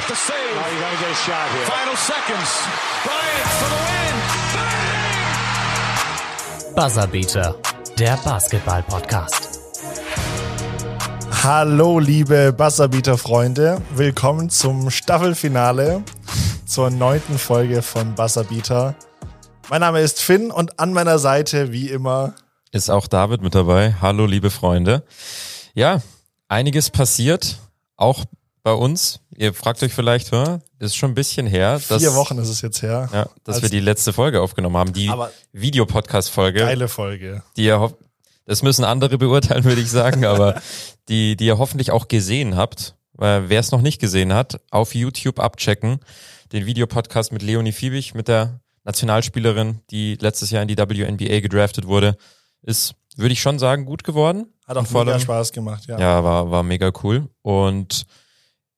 with the save. Oh, you got to get a shot here. Final seconds. Bryant for the win. Bang! Buzzerbeater, der Basketball-Podcast. Hallo, liebe Buzzerbeater-Freunde. Willkommen zum Staffelfinale, zur neunten Folge von Buzzerbeater. Mein Name ist Finn und an meiner Seite, wie immer, ist auch David mit dabei. Hallo, liebe Freunde. Ja, einiges passiert, auch bei uns. Ihr fragt euch vielleicht, hä? ist schon ein bisschen her. Dass, vier Wochen ist es jetzt her. Ja, dass wir die letzte Folge aufgenommen haben, die Videopodcast-Folge. Geile Folge. Die ihr, das müssen andere beurteilen, würde ich sagen, aber die, die ihr hoffentlich auch gesehen habt. Wer es noch nicht gesehen hat, auf YouTube abchecken. Den Videopodcast mit Leonie Fiebig, mit der Nationalspielerin, die letztes Jahr in die WNBA gedraftet wurde ist, würde ich schon sagen, gut geworden. Hat auch mega Spaß gemacht, ja. Ja, war, war mega cool. Und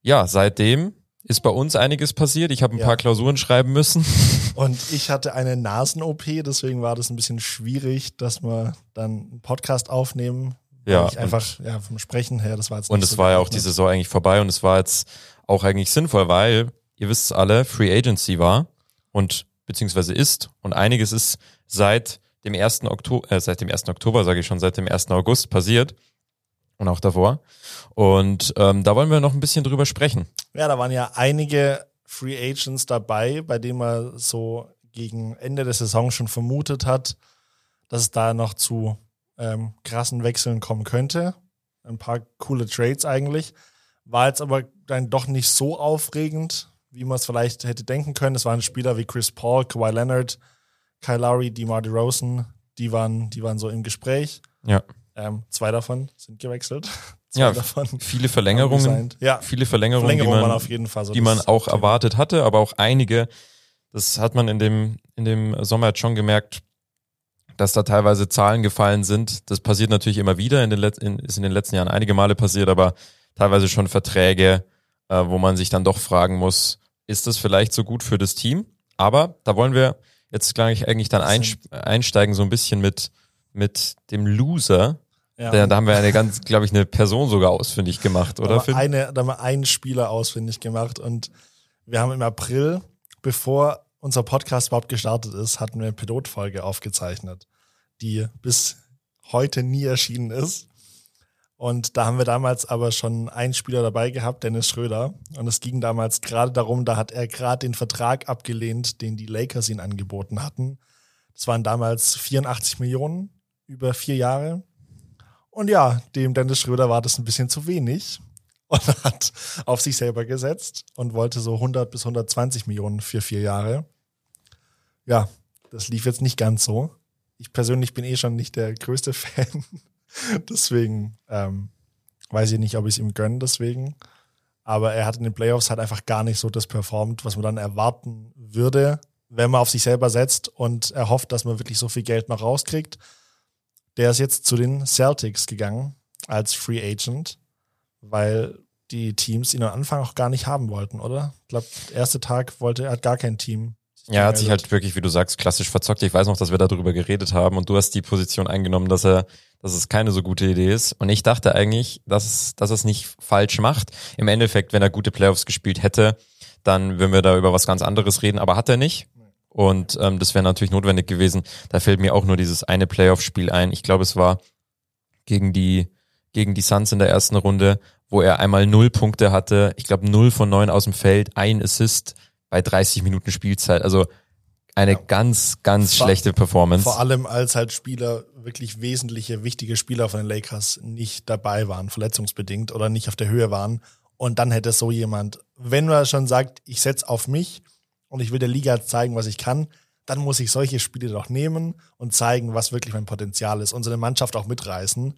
ja, seitdem ist bei uns einiges passiert. Ich habe ein ja. paar Klausuren schreiben müssen. Und ich hatte eine Nasen-OP, deswegen war das ein bisschen schwierig, dass wir dann einen Podcast aufnehmen. Ja. Ich einfach, ja, vom Sprechen her, das war jetzt Und es so war ja auch die Saison eigentlich vorbei und es war jetzt auch eigentlich sinnvoll, weil, ihr wisst es alle, Free Agency war und beziehungsweise ist und einiges ist seit dem 1. Oktober, äh, seit dem 1. Oktober, sage ich schon, seit dem 1. August passiert. Und auch davor. Und ähm, da wollen wir noch ein bisschen drüber sprechen. Ja, da waren ja einige Free Agents dabei, bei denen man so gegen Ende der Saison schon vermutet hat, dass es da noch zu ähm, krassen Wechseln kommen könnte. Ein paar coole Trades eigentlich. War jetzt aber dann doch nicht so aufregend, wie man es vielleicht hätte denken können. Es waren Spieler wie Chris Paul, Kawhi Leonard, Kyle Lowry, DeMar DeRozan, die waren, die waren so im Gespräch. Ja. Ähm, zwei davon sind gewechselt. Ja, davon viele Verlängerungen. Ja, viele Verlängerungen, Verlängerungen die man, auf jeden Fall so die man auch Thema. erwartet hatte, aber auch einige. Das hat man in dem, in dem Sommer jetzt schon gemerkt, dass da teilweise Zahlen gefallen sind. Das passiert natürlich immer wieder, in den, Let in, ist in den letzten Jahren einige Male passiert, aber teilweise schon Verträge, äh, wo man sich dann doch fragen muss, ist das vielleicht so gut für das Team? Aber da wollen wir jetzt gleich eigentlich dann einsteigen so ein bisschen mit, mit dem Loser. Ja. Da, da haben wir eine ganz, glaube ich, eine Person sogar ausfindig gemacht, oder? Da haben, eine, da haben wir einen Spieler ausfindig gemacht und wir haben im April, bevor unser Podcast überhaupt gestartet ist, hatten wir eine Pilotfolge aufgezeichnet, die bis heute nie erschienen ist. Und da haben wir damals aber schon einen Spieler dabei gehabt, Dennis Schröder. Und es ging damals gerade darum, da hat er gerade den Vertrag abgelehnt, den die Lakers ihn angeboten hatten. Das waren damals 84 Millionen über vier Jahre. Und ja, dem Dennis Schröder war das ein bisschen zu wenig und hat auf sich selber gesetzt und wollte so 100 bis 120 Millionen für vier Jahre. Ja, das lief jetzt nicht ganz so. Ich persönlich bin eh schon nicht der größte Fan deswegen ähm, weiß ich nicht, ob ich es ihm gönne deswegen. Aber er hat in den Playoffs halt einfach gar nicht so das performt, was man dann erwarten würde, wenn man auf sich selber setzt und er hofft, dass man wirklich so viel Geld noch rauskriegt. Der ist jetzt zu den Celtics gegangen als Free Agent, weil die Teams ihn am Anfang auch gar nicht haben wollten, oder? Ich glaube, der erste Tag wollte er hat gar kein Team. Ja, er hat sich halt wirklich, wie du sagst, klassisch verzockt. Ich weiß noch, dass wir darüber geredet haben und du hast die Position eingenommen, dass er dass es keine so gute Idee ist. Und ich dachte eigentlich, dass, dass er es nicht falsch macht. Im Endeffekt, wenn er gute Playoffs gespielt hätte, dann würden wir da über was ganz anderes reden, aber hat er nicht. Und ähm, das wäre natürlich notwendig gewesen. Da fällt mir auch nur dieses eine Playoff-Spiel ein. Ich glaube, es war gegen die, gegen die Suns in der ersten Runde, wo er einmal null Punkte hatte. Ich glaube, null von neun aus dem Feld, ein Assist bei 30 Minuten Spielzeit. Also eine ja. ganz, ganz vor, schlechte Performance. Vor allem als halt Spieler, wirklich wesentliche, wichtige Spieler von den Lakers nicht dabei waren, verletzungsbedingt oder nicht auf der Höhe waren. Und dann hätte so jemand, wenn man schon sagt, ich setze auf mich und ich will der Liga zeigen, was ich kann, dann muss ich solche Spiele doch nehmen und zeigen, was wirklich mein Potenzial ist und so eine Mannschaft auch mitreißen.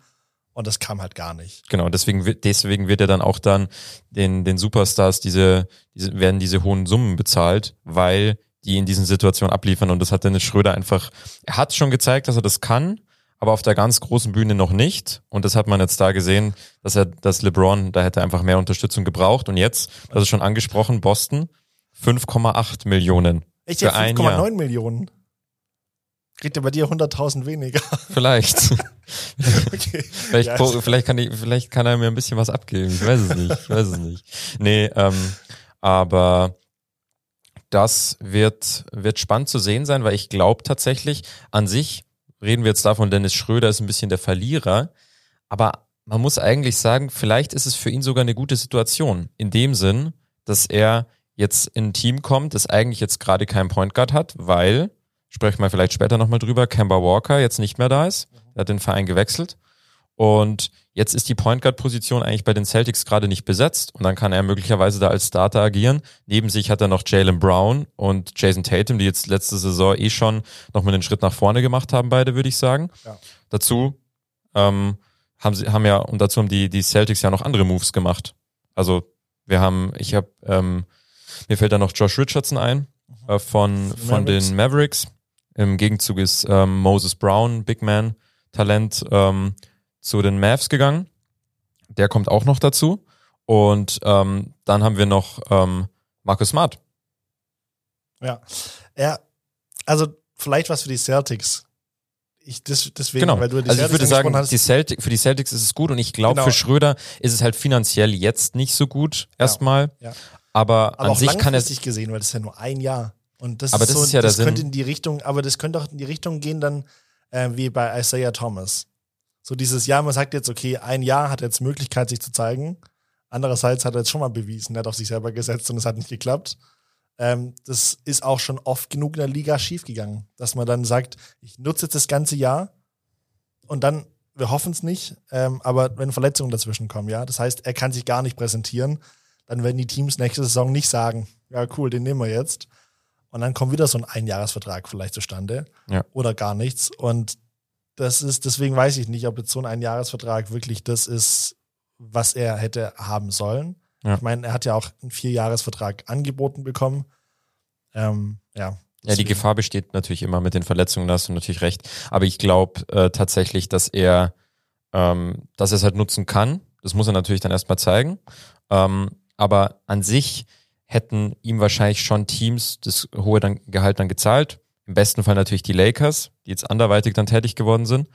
Und das kam halt gar nicht. Genau, deswegen, deswegen wird er dann auch dann den, den Superstars diese, diese, werden diese hohen Summen bezahlt, weil die in diesen Situationen abliefern. Und das hat Dennis Schröder einfach, er hat schon gezeigt, dass er das kann, aber auf der ganz großen Bühne noch nicht. Und das hat man jetzt da gesehen, dass er, dass LeBron, da hätte einfach mehr Unterstützung gebraucht. Und jetzt, das ist schon angesprochen, Boston, 5,8 Millionen. Echt jetzt 5,9 Millionen? Kriegt er bei dir 100.000 weniger? Vielleicht. okay. vielleicht, ja, vielleicht, kann ich, vielleicht kann er mir ein bisschen was abgeben. Ich weiß es nicht. Ich weiß es nicht. Nee, ähm, Aber das wird, wird spannend zu sehen sein, weil ich glaube tatsächlich, an sich reden wir jetzt davon, Dennis Schröder ist ein bisschen der Verlierer. Aber man muss eigentlich sagen, vielleicht ist es für ihn sogar eine gute Situation. In dem Sinn, dass er jetzt in ein Team kommt, das eigentlich jetzt gerade keinen Point Guard hat, weil, sprechen wir vielleicht später nochmal drüber, Kemba Walker jetzt nicht mehr da ist. Er hat den Verein gewechselt. Und jetzt ist die Point Guard Position eigentlich bei den Celtics gerade nicht besetzt und dann kann er möglicherweise da als Starter agieren. Neben sich hat er noch Jalen Brown und Jason Tatum, die jetzt letzte Saison eh schon nochmal einen Schritt nach vorne gemacht haben, beide, würde ich sagen. Ja. Dazu ähm, haben sie haben ja und dazu haben die die Celtics ja noch andere Moves gemacht. Also wir haben, ich habe ähm, mir fällt da noch Josh Richardson ein äh, von von Mavericks. den Mavericks. Im Gegenzug ist ähm, Moses Brown, Big Man Talent, ähm, zu den Mavs gegangen. Der kommt auch noch dazu. Und ähm, dann haben wir noch ähm, Marcus Smart. Ja. Ja, also vielleicht was für die Celtics. Ich, das, deswegen, Genau. weil du die Also ich Celtics würde sagen, hast, die Celtic, für die Celtics ist es gut und ich glaube, Genau. für Schröder ist es halt finanziell jetzt nicht so gut erstmal. ja. Aber, aber an auch sich kann er langfristig gesehen, weil das ist ja nur ein Jahr. Und das Aber ist das so, ist ja das könnte Sinn. in die Richtung, aber das könnte auch in die Richtung gehen dann äh, wie bei Isaiah Thomas. So dieses Jahr, man sagt jetzt, okay, ein Jahr hat er jetzt Möglichkeit, sich zu zeigen. Andererseits hat er jetzt schon mal bewiesen, er hat auf sich selber gesetzt und es hat nicht geklappt. Ähm, das ist auch schon oft genug in der Liga schiefgegangen, dass man dann sagt, ich nutze jetzt das ganze Jahr und dann, wir hoffen es nicht, ähm, aber wenn Verletzungen dazwischen kommen, ja, das heißt, er kann sich gar nicht präsentieren, dann werden die Teams nächste Saison nicht sagen, ja cool, den nehmen wir jetzt. Und dann kommt wieder so ein Einjahresvertrag vielleicht zustande Ja. oder gar nichts. Und das ist, deswegen weiß ich nicht, ob jetzt so ein Einjahresvertrag wirklich das ist, was er hätte haben sollen. Ja. Ich meine, er hat ja auch einen Vierjahresvertrag angeboten bekommen. Ähm, ja. Ja, die Gefahr besteht natürlich immer mit den Verletzungen, da hast du natürlich recht. Aber ich glaube äh, tatsächlich, dass er, ähm, dass er es halt nutzen kann. Das muss er natürlich dann erstmal zeigen. Ähm, aber an sich hätten ihm wahrscheinlich schon Teams das hohe dann, Gehalt dann gezahlt. Im besten Fall natürlich die Lakers, die jetzt anderweitig dann tätig geworden sind.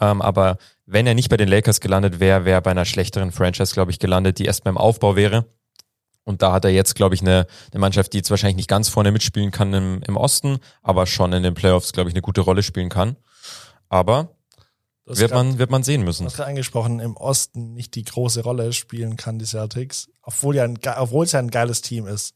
Ähm, aber wenn er nicht bei den Lakers gelandet wäre, wäre er bei einer schlechteren Franchise, glaube ich, gelandet, die erstmal im Aufbau wäre. Und da hat er jetzt, glaube ich, eine, eine Mannschaft, die jetzt wahrscheinlich nicht ganz vorne mitspielen kann im, im Osten, aber schon in den Playoffs, glaube ich, eine gute Rolle spielen kann. Aber Du hast wird grad- man, wird man sehen Du müssen. hast gerade angesprochen, im Osten nicht die große Rolle spielen kann, die Celtics, obwohl, ja ein, obwohl es ja ein geiles Team ist.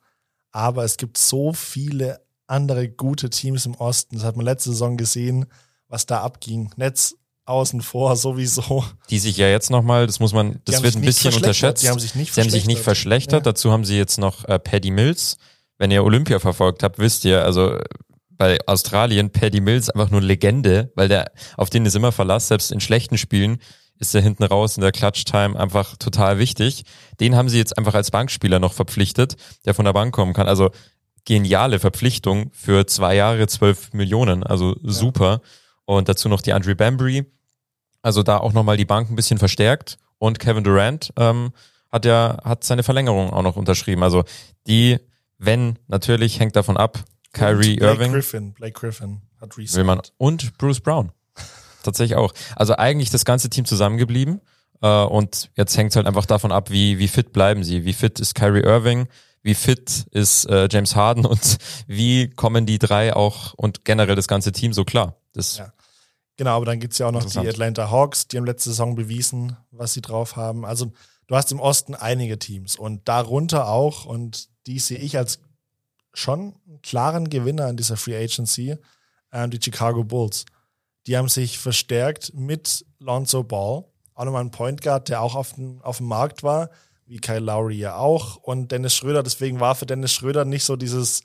Aber es gibt so viele andere gute Teams im Osten. Das hat man letzte Saison gesehen, was da abging. Netz außen vor sowieso. Die sich ja jetzt nochmal, das muss man, das wird ein bisschen verschlechtert. unterschätzt. Die haben sich nicht Sie haben sich nicht verschlechtert. Ja. Dazu haben sie jetzt noch äh, Paddy Mills. Wenn ihr Olympia verfolgt habt, wisst ihr, also bei Australien, Paddy Mills einfach nur Legende, weil der, auf den ist immer Verlass, selbst in schlechten Spielen ist er hinten raus in der Clutch-Time einfach total wichtig. Den haben sie jetzt einfach als Bankspieler noch verpflichtet, der von der Bank kommen kann. Also geniale Verpflichtung für zwei Jahre, zwölf Millionen, also super. Und dazu noch die Andre Bambry, also da auch nochmal die Bank ein bisschen verstärkt. Und Kevin Durant ähm, hat ja hat seine Verlängerung auch noch unterschrieben. Also die, wenn natürlich hängt davon ab, Kyrie Blake Irving Griffin, Blake Griffin hat will man und Bruce Brown tatsächlich auch. Also eigentlich das ganze Team zusammengeblieben äh, und jetzt hängt es halt einfach davon ab, wie wie fit bleiben sie, wie fit ist Kyrie Irving, wie fit ist äh, James Harden und wie kommen die drei auch und generell das ganze Team so klar. Das Ja. Genau, aber dann gibt's ja auch noch die. Atlanta Hawks, die haben letzte Saison bewiesen, was sie drauf haben. Also du hast im Osten einige Teams und darunter auch, und die sehe ich als schon einen klaren Gewinner in dieser Free Agency, ähm, die Chicago Bulls. Die haben sich verstärkt mit Lonzo Ball, auch nochmal ein Point Guard, der auch auf dem, auf dem Markt war, wie Kyle Lowry ja auch und Dennis Schröder. Deswegen war für Dennis Schröder nicht so dieses,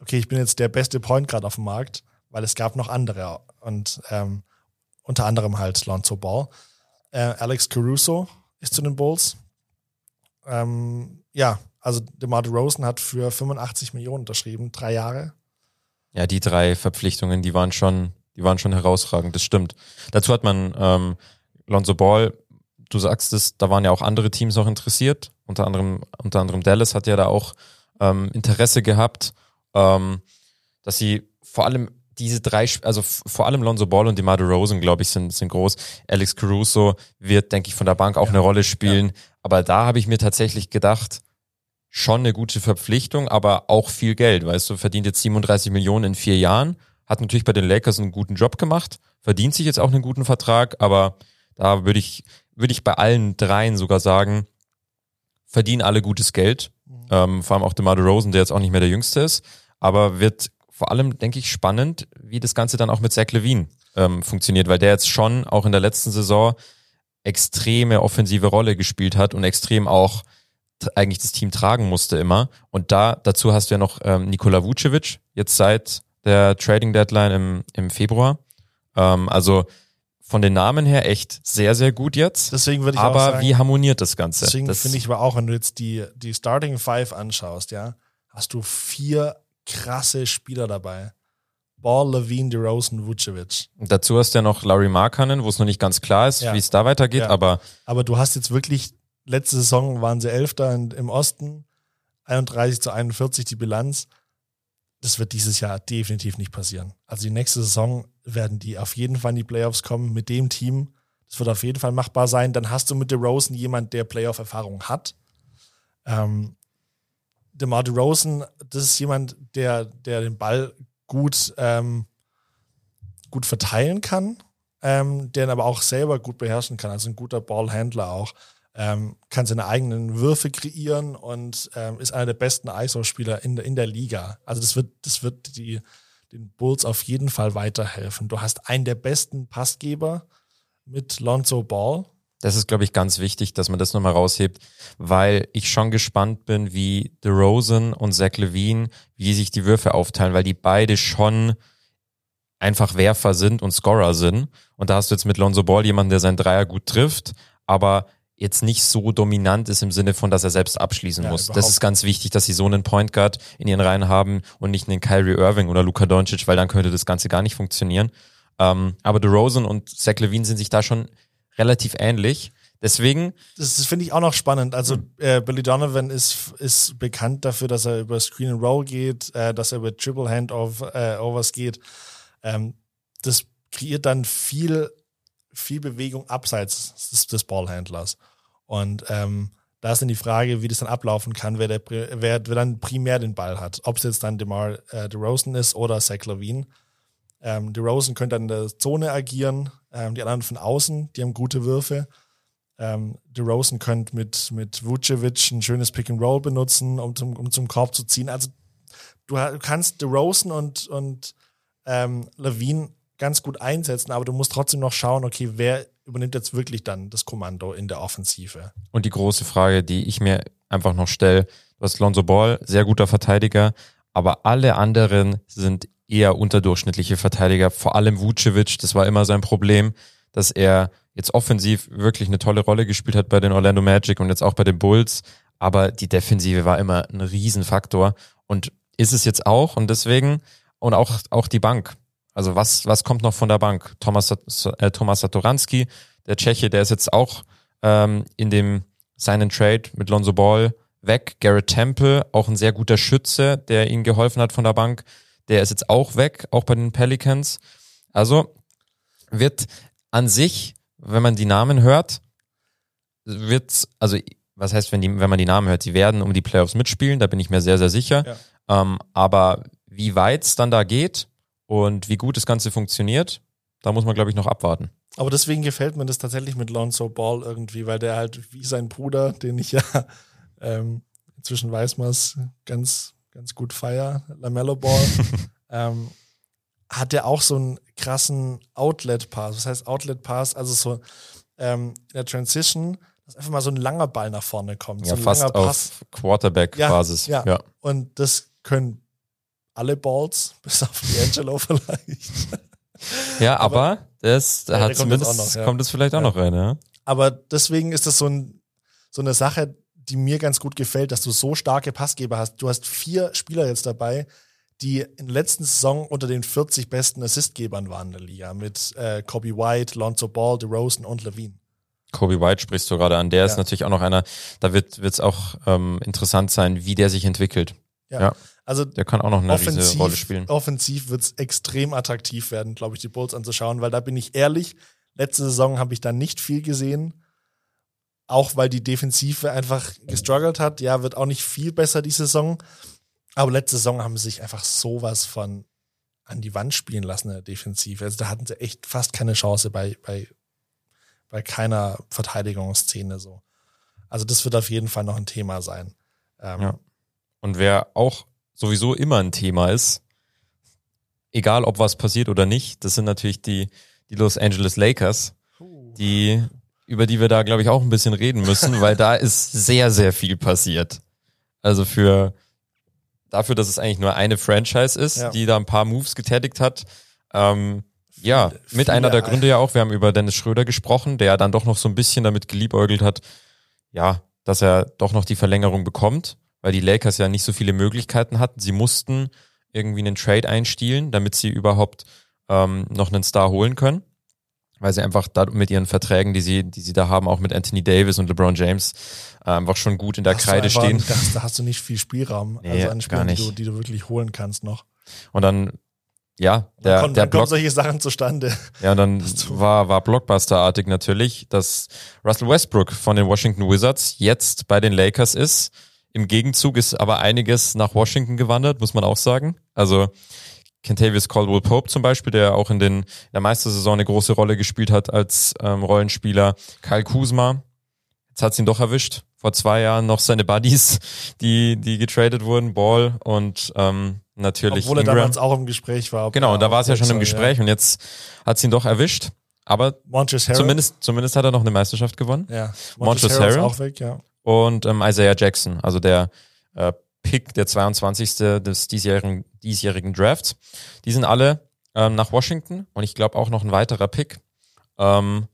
okay, ich bin jetzt der beste Point Guard auf dem Markt, weil es gab noch andere und ähm, unter anderem halt Lonzo Ball. Äh, Alex Caruso ist zu den Bulls. Ähm, ja, also DeMar DeRozan hat für 85 Millionen unterschrieben, drei Jahre. Ja, die drei Verpflichtungen, die waren schon, die waren schon herausragend, das stimmt. Dazu hat man ähm, Lonzo Ball, du sagst es, da waren ja auch andere Teams noch interessiert, unter anderem, unter anderem Dallas hat ja da auch ähm, Interesse gehabt, ähm, dass sie vor allem diese drei, also vor allem Lonzo Ball und DeMar DeRozan, glaube ich, sind, sind groß. Alex Caruso wird, denke ich, von der Bank auch eine Rolle spielen. Aber da habe ich mir tatsächlich gedacht, schon eine gute Verpflichtung, aber auch viel Geld, weißt du, verdient jetzt 37 Millionen in vier Jahren, hat natürlich bei den Lakers einen guten Job gemacht, verdient sich jetzt auch einen guten Vertrag, aber da würde ich, würde ich bei allen dreien sogar sagen, verdienen alle gutes Geld. Mhm. Ähm, vor allem auch DeMar Rosen, der jetzt auch nicht mehr der Jüngste ist, aber wird vor allem, denke ich, spannend, wie das Ganze dann auch mit Zach Levine ähm, funktioniert, weil der jetzt schon auch in der letzten Saison extreme offensive Rolle gespielt hat und extrem auch eigentlich das Team tragen musste immer. Und da dazu hast du ja noch ähm, Nikola Vucevic jetzt seit der Trading Deadline im, im Februar. Ähm, also von den Namen her echt sehr, sehr gut jetzt. Deswegen würde ich aber auch sagen, wie harmoniert das Ganze? Deswegen das, finde ich aber auch, wenn du jetzt die, die Starting Five anschaust, ja, hast du vier krasse Spieler dabei. Ball, Levine, DeRozan, Vucevic. Dazu hast du ja noch Larry Markkanen, wo es noch nicht ganz klar ist, Ja. wie es da weitergeht, Ja. aber Aber du hast jetzt wirklich, letzte Saison waren sie Elfter im Osten, 31 zu 41 die Bilanz. Das wird dieses Jahr definitiv nicht passieren. Also die nächste Saison werden die auf jeden Fall in die Playoffs kommen mit dem Team. Das wird auf jeden Fall machbar sein. Dann hast du mit DeRozan jemand, der Playoff-Erfahrung hat. Ähm, DeMar DeRozan, das ist jemand, der, der den Ball gut, ähm, gut verteilen kann, ähm, der ihn aber auch selber gut beherrschen kann. Also ein guter Ballhändler auch. Ähm, kann seine eigenen Würfe kreieren und ähm, ist einer der besten ISO-Spieler in, in der Liga. Also das wird, das wird die, den Bulls auf jeden Fall weiterhelfen. Du hast einen der besten Passgeber mit Lonzo Ball. Das ist, glaube ich, ganz wichtig, dass man das nochmal raushebt, weil ich schon gespannt bin, wie DeRozan und Zach Levine, wie sich die Würfe aufteilen, weil die beide schon einfach Werfer sind und Scorer sind. Und da hast du jetzt mit Lonzo Ball jemanden, der seinen Dreier gut trifft, aber jetzt nicht so dominant ist im Sinne von, dass er selbst abschließen Ja, muss. Das überhaupt ist ganz wichtig, dass sie so einen Point Guard in ihren Reihen haben und nicht einen Kyrie Irving oder Luka Doncic, weil dann könnte das Ganze gar nicht funktionieren. Ähm, aber DeRozan und Zach Levine sind sich da schon relativ ähnlich. Deswegen, Das, das finde ich auch noch spannend. Also äh, Billy Donovan ist, ist bekannt dafür, dass er über Screen and Roll geht, äh, dass er über Triple Handoff äh, Overs geht. Ähm, das kreiert dann viel, viel Bewegung abseits des, des Ballhändlers. Und ähm, da ist dann die Frage, wie das dann ablaufen kann, wer, der, wer, wer dann primär den Ball hat. Ob es jetzt dann DeMar äh, DeRozan ist oder Zach Levine. Ähm, DeRozan könnte dann in der Zone agieren, ähm, die anderen von außen, die haben gute Würfe. Ähm, DeRozan könnte mit, mit Vucevic ein schönes Pick and Roll benutzen, um zum, um zum Korb zu ziehen. Also du, du kannst DeRozan und, und ähm, Levine ganz gut einsetzen, aber du musst trotzdem noch schauen, okay, wer übernimmt jetzt wirklich dann das Kommando in der Offensive? und die große Frage, die ich mir einfach noch stelle, du hast Lonzo Ball, sehr guter Verteidiger, aber alle anderen sind eher unterdurchschnittliche Verteidiger, vor allem Vucevic, das war immer sein Problem, dass er jetzt offensiv wirklich eine tolle Rolle gespielt hat bei den Orlando Magic und jetzt auch bei den Bulls, aber die Defensive war immer ein Riesenfaktor und ist es jetzt auch und deswegen und auch, auch die Bank. Also was, was kommt noch von der Bank? Thomas, äh, Thomas Satoranski, der Tscheche, der ist jetzt auch ähm, in dem seinen Trade mit Lonzo Ball weg. Garrett Temple, auch ein sehr guter Schütze, der ihm geholfen hat von der Bank, der ist jetzt auch weg, auch bei den Pelicans. Also wird an sich, wenn man die Namen hört, wird, also was heißt, wenn, die, wenn man die Namen hört, sie werden um die Playoffs mitspielen, da bin ich mir sehr, sehr sicher. Ähm, aber wie weit es dann da geht und wie gut das Ganze funktioniert, da muss man, glaube ich, noch abwarten. Aber deswegen gefällt mir das tatsächlich mit Lonzo Ball irgendwie, weil der halt wie sein Bruder, den ich ja ähm, inzwischen weiß man es ganz, ganz gut feier, Lamello Ball, ähm, hat der auch so einen krassen Outlet-Pass. Was heißt Outlet-Pass? Also so ähm, in der Transition, dass einfach mal so ein langer Ball nach vorne kommt. Ja, so ein fast auf Quarterback-Basis. Ja, ja. Und das können alle Balls, bis auf D'Angelo vielleicht. Ja, aber das Ja, hat kommt zumindest, auch noch, ja. kommt es vielleicht auch Ja. noch rein, ja. Aber deswegen ist das so, ein, so eine Sache, die mir ganz gut gefällt, dass du so starke Passgeber hast. Du hast vier Spieler jetzt dabei, die in der letzten Saison unter den 40 besten Assistgebern waren in der Liga mit äh, Kobe White, Lonzo Ball, DeRozan und Levine. Kobe White sprichst du gerade an, der ist Ja. natürlich auch noch einer, da wird es auch ähm, interessant sein, wie der sich entwickelt. Ja. Ja. Also Der kann auch noch eine offensiv, Rolle spielen. offensiv wird es extrem attraktiv werden, glaube ich, die Bulls anzuschauen, weil da bin ich ehrlich, letzte Saison habe ich da nicht viel gesehen. auch weil die Defensive einfach gestruggelt hat. Ja, wird auch nicht viel besser die Saison. Aber letzte Saison haben sie sich einfach sowas von an die Wand spielen lassen in der Defensive. Also da hatten sie echt fast keine Chance bei, bei, bei keiner Verteidigungsszene so. Also das wird auf jeden Fall noch ein Thema sein. Ähm, Ja. Und wer auch sowieso immer ein Thema ist, egal ob was passiert oder nicht, das sind natürlich die, die Los Angeles Lakers, die, über die wir da, glaube ich, auch ein bisschen reden müssen, weil da ist sehr, sehr viel passiert. Also für, dafür, dass es eigentlich nur eine Franchise ist, Ja. die da ein paar Moves getätigt hat, ähm, ja, mit einer der Gründe ja auch, wir haben über Dennis Schröder gesprochen, der dann doch noch so ein bisschen damit geliebäugelt hat, ja, dass er doch noch die Verlängerung bekommt, weil die Lakers ja nicht so viele Möglichkeiten hatten. Sie mussten irgendwie einen Trade einstielen, damit sie überhaupt ähm, noch einen Star holen können, weil sie einfach da mit ihren Verträgen, die sie, die sie da haben, auch mit Anthony Davis und LeBron James, äh, einfach schon gut in der hast Kreide einfach- stehen. Da hast, da hast du nicht viel Spielraum. Nee, also an Spielen, die du, die du wirklich holen kannst noch. Und dann, ja, der, kommen, der Block, solche Sachen zustande. Ja, und dann war, war Blockbuster-artig natürlich, dass Russell Westbrook von den Washington Wizards jetzt bei den Lakers ist. Im Gegenzug ist aber einiges nach Washington gewandert, muss man auch sagen. Also Kentavious Caldwell Pope zum Beispiel, der auch in, den, in der Meistersaison eine große Rolle gespielt hat als ähm, Rollenspieler. Kyle Kuzma, jetzt hat's ihn doch erwischt. Vor zwei Jahren noch seine Buddies, die, die getradet wurden, Ball und ähm, natürlich Obwohl er Ingram. damals auch im Gespräch war. Genau, er da war es ja schon im Gespräch und jetzt hat's ihn doch erwischt. Aber zumindest, zumindest hat er noch eine Meisterschaft gewonnen. ja. Montrezl Harrell ist Harrell. auch weg, ja. Und ähm, Isaiah Jackson, also der äh, Pick, der 22. des diesjährigen, diesjährigen Drafts. Die sind alle ähm, nach Washington und ich glaube auch noch ein weiterer Pick. Ähm,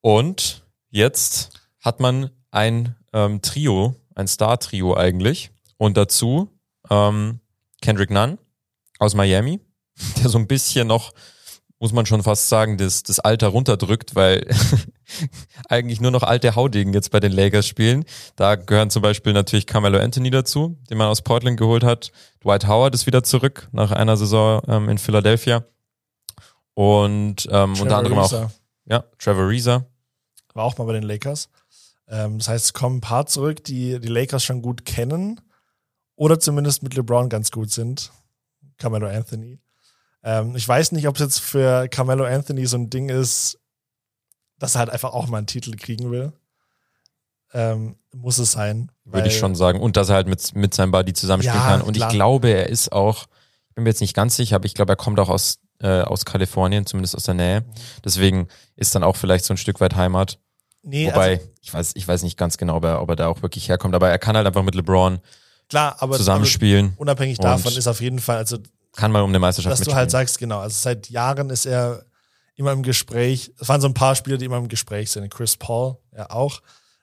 und jetzt hat man ein ähm, Trio, ein Star-Trio eigentlich. Und dazu ähm, Kendrick Nunn aus Miami, der so ein bisschen noch, muss man schon fast sagen, das, das Alter runterdrückt, weil eigentlich nur noch alte Haudegen jetzt bei den Lakers spielen. Da gehören zum Beispiel natürlich Carmelo Anthony dazu, den man aus Portland geholt hat. Dwight Howard ist wieder zurück nach einer Saison ähm, in Philadelphia. Und ähm, unter anderem auch Ariza ja, Trevor Reza. War auch mal bei den Lakers. Ähm, das heißt, es kommen ein paar zurück, die die Lakers schon gut kennen oder zumindest mit LeBron ganz gut sind. Carmelo Anthony. Ähm, ich weiß nicht, ob es jetzt für Carmelo Anthony so ein Ding ist, dass er halt einfach auch mal einen Titel kriegen will. Ähm, muss es sein. würde ich schon sagen. Und dass er halt mit, mit seinem Buddy zusammenspielen Ja, kann. Und klar. ich glaube, er ist auch, ich bin mir jetzt nicht ganz sicher, aber ich glaube, er kommt auch aus, äh, aus Kalifornien, zumindest aus der Nähe. Deswegen ist dann auch vielleicht so ein Stück weit Heimat. Nee, Wobei, also, ich weiß, ich weiß nicht ganz genau, ob er, ob er da auch wirklich herkommt, aber er kann halt einfach mit LeBron klar, aber zusammenspielen, aber unabhängig davon ist auf jeden Fall, also kann mal um eine Meisterschaft dass du mitspielen. halt sagst, genau, also seit Jahren ist er immer im Gespräch. Es waren so ein paar Spieler, die immer im Gespräch sind. Chris Paul, ja auch.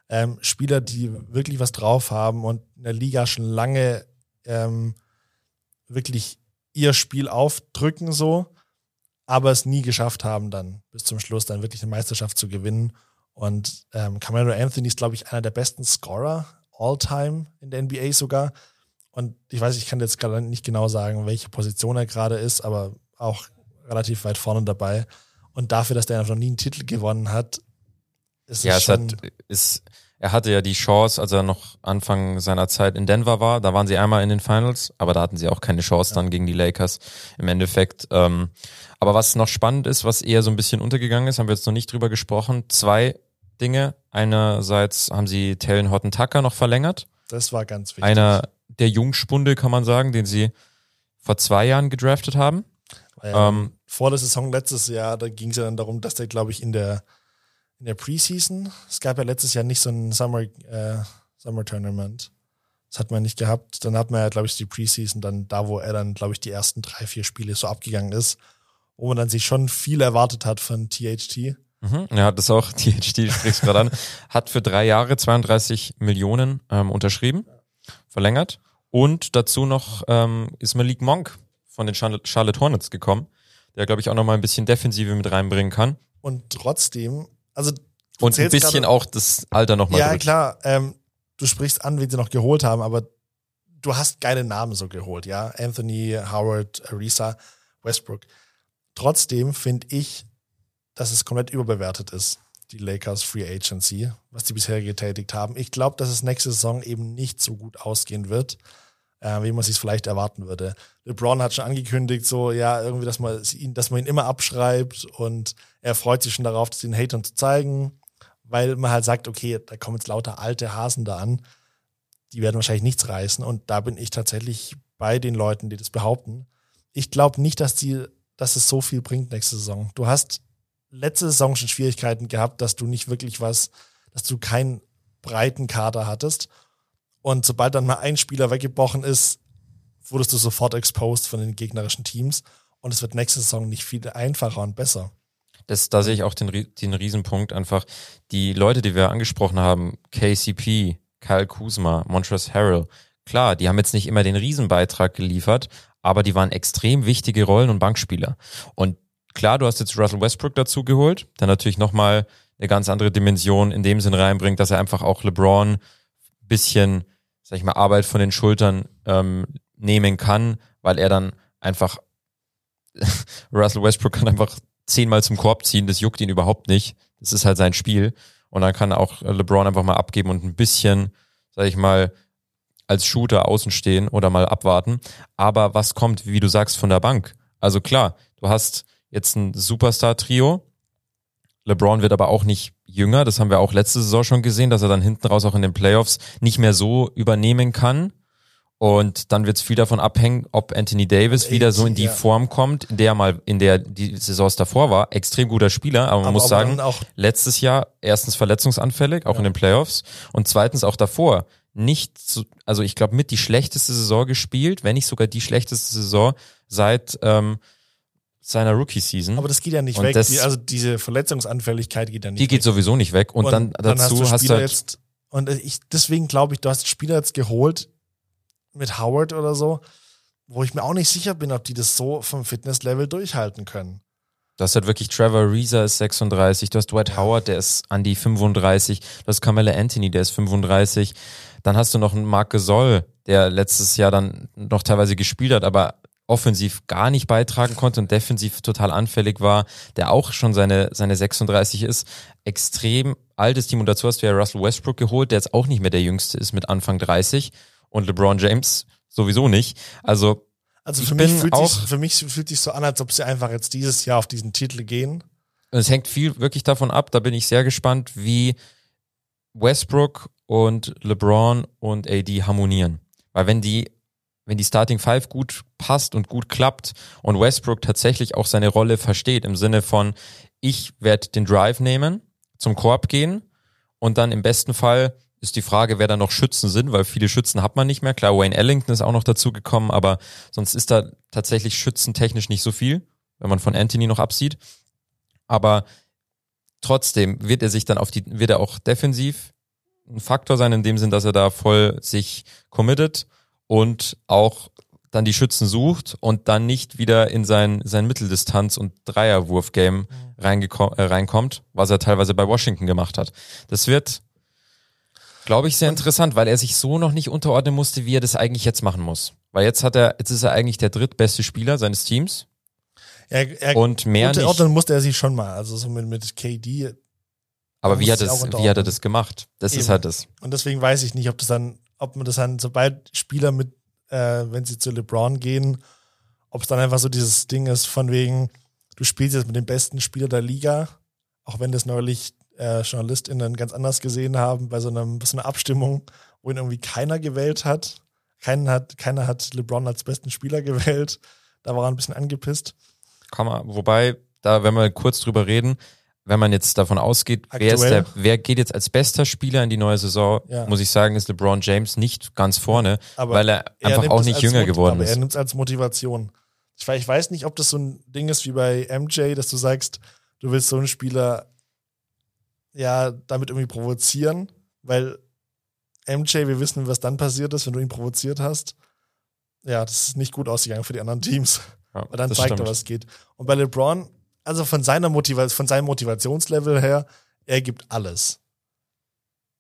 Ähm, Spieler, die wirklich was drauf haben und in der Liga schon lange ähm, wirklich ihr Spiel aufdrücken so, aber es nie geschafft haben, dann bis zum Schluss dann wirklich eine Meisterschaft zu gewinnen. Und ähm, Carmelo Anthony ist, glaube ich, einer der besten Scorer all time in der NBA sogar. Und ich weiß, ich kann jetzt gerade nicht genau sagen, welche Position er gerade ist, aber auch relativ weit vorne dabei. Und dafür, dass der noch nie einen Titel gewonnen hat, ist Ja, es es schon. hat, ist, er hatte ja die Chance, als er noch Anfang seiner Zeit in Denver war, da waren sie einmal in den Finals, aber da hatten sie auch keine Chance dann gegen die Lakers im Endeffekt. Ähm, aber was noch spannend ist, was eher so ein bisschen untergegangen ist, haben wir jetzt noch nicht drüber gesprochen, zwei Dinge. Einerseits haben sie Talon Horton Tucker noch verlängert. das war ganz wichtig. Einer der Jungspunde, kann man sagen, den sie vor zwei Jahren gedraftet haben. Weil, ähm, vor der Saison letztes Jahr, da ging es ja dann darum, dass der, glaube ich, in der, in der Preseason, es gab ja letztes Jahr nicht so ein Summer, äh, Summer Tournament. Das hat man nicht gehabt. Dann hat man ja, glaube ich, die Preseason dann da, wo er dann, glaube ich, die ersten drei, vier Spiele so abgegangen ist, wo man dann sich schon viel erwartet hat von THT. Mhm. Er hat das auch, THT, du sprichst gerade an, hat für drei Jahre 32 Millionen ähm, unterschrieben, verlängert. Und dazu noch ähm, ist Malik Monk von den Charlotte Hornets gekommen, der, glaube ich, auch noch mal ein bisschen Defensive mit reinbringen kann. Und trotzdem, also Und ein bisschen auch das Alter noch mal Ja, drückt. klar. Ähm, du sprichst an, wen sie noch geholt haben, aber du hast geile Namen so geholt, ja. Anthony, Howard, Arisa, Westbrook. Trotzdem finde ich, dass es komplett überbewertet ist, die Lakers Free Agency, was die bisher getätigt haben. Ich glaube, dass es nächste Saison eben nicht so gut ausgehen wird, äh, wie man sich vielleicht erwarten würde. LeBron hat schon angekündigt, so ja, irgendwie, dass man ihn, dass man ihn immer abschreibt und er freut sich schon darauf, den Hatern zu zeigen, weil man halt sagt, okay, da kommen jetzt lauter alte Hasen da an, die werden wahrscheinlich nichts reißen. Und da bin ich tatsächlich bei den Leuten, die das behaupten. Ich glaube nicht, dass die, dass es so viel bringt nächste Saison. Du hast letzte Saison schon Schwierigkeiten gehabt, dass du nicht wirklich was, dass du keinen breiten Kader hattest. Und sobald dann mal ein Spieler weggebrochen ist, wurdest du sofort exposed von den gegnerischen Teams. Und es wird nächste Saison nicht viel einfacher und besser. Das, da sehe ich auch den, den Riesenpunkt einfach. Die Leute, die wir angesprochen haben, KCP, Kyle Kuzma, Montrezl Harrell, klar, die haben jetzt nicht immer den Riesenbeitrag geliefert, aber die waren extrem wichtige Rollen und Bankspieler. Und klar, du hast jetzt Russell Westbrook dazu geholt, der natürlich nochmal eine ganz andere Dimension in dem Sinn reinbringt, dass er einfach auch LeBron bisschen, sag ich mal, Arbeit von den Schultern ähm, nehmen kann, weil er dann einfach Russell Westbrook kann einfach zehnmal zum Korb ziehen, das juckt ihn überhaupt nicht. Das ist halt sein Spiel. Und dann kann auch LeBron einfach mal abgeben und ein bisschen, sag ich mal, als Shooter außen stehen oder mal abwarten. Aber was kommt, wie du sagst, von der Bank? Also klar, du hast jetzt ein Superstar-Trio. LeBron wird aber auch nicht jünger. Das haben wir auch letzte Saison schon gesehen, dass er dann hinten raus auch in den Playoffs nicht mehr so übernehmen kann. Und dann wird es viel davon abhängen, ob Anthony Davis wieder so in die. Form kommt, in der mal, in der die Saisons davor war. Extrem guter Spieler, aber man aber muss sagen, letztes Jahr erstens verletzungsanfällig, auch ja. in den Playoffs, und zweitens auch davor nicht, so, also ich glaube mit die schlechteste Saison gespielt, wenn nicht sogar die schlechteste Saison seit ähm, seiner Rookie-Season. Aber das geht ja nicht und weg. Das, also diese Verletzungsanfälligkeit geht ja nicht die weg. Die geht sowieso nicht weg. Und, und dann, dann dazu hast du, hast du halt jetzt, und ich, deswegen glaube ich, du hast Spieler jetzt geholt mit Howard oder so, wo ich mir auch nicht sicher bin, ob die das so vom Fitnesslevel durchhalten können. Du hast halt wirklich Trevor Reeser ist 36, du hast Dwight Howard, der ist an die 35, du hast Carmella Anthony, der ist 35. Dann hast du noch einen Marc Gasol, der letztes Jahr dann noch teilweise gespielt hat, aber offensiv gar nicht beitragen konnte und defensiv total anfällig war, der auch schon seine, seine 36 ist, extrem altes Team und dazu hast du ja Russell Westbrook geholt, der jetzt auch nicht mehr der jüngste ist mit Anfang 30 und LeBron James sowieso nicht. Also, also für mich, fühlt auch, sich, für mich fühlt sich so an, als ob sie einfach jetzt dieses Jahr auf diesen Titel gehen. Es hängt viel wirklich davon ab, da bin ich sehr gespannt, wie Westbrook und LeBron und AD harmonieren. Weil wenn die wenn die Starting Five gut passt und gut klappt und Westbrook tatsächlich auch seine Rolle versteht im Sinne von, ich werde den Drive nehmen, zum Korb gehen und dann im besten Fall ist die Frage, wer da noch Schützen sind, weil viele Schützen hat man nicht mehr. Klar, Wayne Ellington ist auch noch dazu gekommen, aber sonst ist da tatsächlich schützentechnisch nicht so viel, wenn man von Anthony noch absieht. Aber trotzdem wird er sich dann auf die, wird er auch defensiv ein Faktor sein, in dem Sinn, dass er da voll sich committet und auch dann die Schützen sucht und dann nicht wieder in sein, sein Mitteldistanz- und Dreierwurf-Game mhm. äh, reinkommt, was er teilweise bei Washington gemacht hat. Das wird, glaube ich, sehr interessant, weil er sich so noch nicht unterordnen musste, wie er das eigentlich jetzt machen muss. Weil jetzt hat er, jetzt ist er eigentlich der drittbeste Spieler seines Teams. Er, er, und mehr unterordnen nicht. musste er sich schon mal, also so mit, mit KD. Aber wie hat, es, wie hat er das gemacht? Das Eben. ist halt das. Und deswegen weiß ich nicht, ob das dann ob man das dann, sobald Spieler mit, äh, wenn sie zu LeBron gehen, ob es dann einfach so dieses Ding ist, von wegen, du spielst jetzt mit dem besten Spieler der Liga, auch wenn das neulich äh, JournalistInnen ganz anders gesehen haben, bei so, einem, so einer Abstimmung, wo ihn irgendwie keiner gewählt hat. Keiner hat, keiner hat LeBron als besten Spieler gewählt. Da war er ein bisschen angepisst. Kann man, wobei, da, wenn wir kurz drüber reden, wenn man jetzt davon ausgeht, wer, der, wer geht jetzt als bester Spieler in die neue Saison, ja. muss ich sagen, ist LeBron James nicht ganz vorne, aber weil er, er einfach auch nicht jünger geworden aber ist. Er nimmt es als Motivation. Ich weiß nicht, ob das so ein Ding ist wie bei MJ, dass du sagst, du willst so einen Spieler ja damit irgendwie provozieren, weil MJ, wir wissen, was dann passiert ist, wenn du ihn provoziert hast. Ja, das ist nicht gut ausgegangen für die anderen Teams. Ja, weil dann zeigt stimmt. er, was geht. Und bei LeBron also von seiner Motivation, von seinem Motivationslevel her, er gibt alles.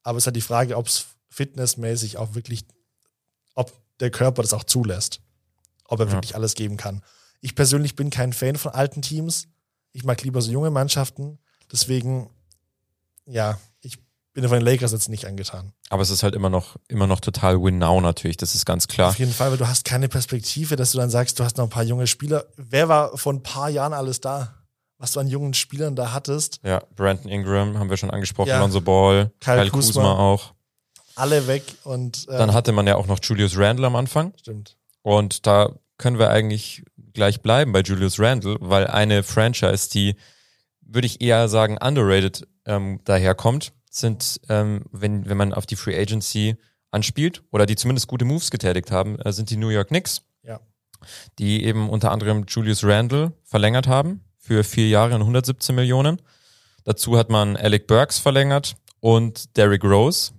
Aber es ist halt die Frage, ob es fitnessmäßig auch wirklich, ob der Körper das auch zulässt. Ob er ja. wirklich alles geben kann. Ich persönlich bin kein Fan von alten Teams. Ich mag lieber so junge Mannschaften. Deswegen ja, ich bin von den Lakers jetzt nicht angetan. Aber es ist halt immer noch, immer noch total Win-Now natürlich, das ist ganz klar. Auf jeden Fall, weil du hast keine Perspektive, dass du dann sagst, du hast noch ein paar junge Spieler. Wer war vor ein paar Jahren alles da? Was du an jungen Spielern da hattest? Ja, Brandon Ingram haben wir schon angesprochen, Ja. Lonzo Ball, Kyle Kyle, Kuzma. Kuzma. auch. Alle weg und äh, Dann hatte man ja auch noch Julius Randle am Anfang. stimmt. Und da können wir eigentlich gleich bleiben bei Julius Randle, weil eine Franchise, die, würde ich eher sagen, underrated ähm, daherkommt, sind, ähm, wenn, wenn man auf die Free Agency anspielt oder die zumindest gute Moves getätigt haben, äh, sind die New York Knicks, Ja. die eben unter anderem Julius Randle verlängert haben für vier Jahre und 117 Millionen. Dazu hat man Alec Burks verlängert und Derrick Rose,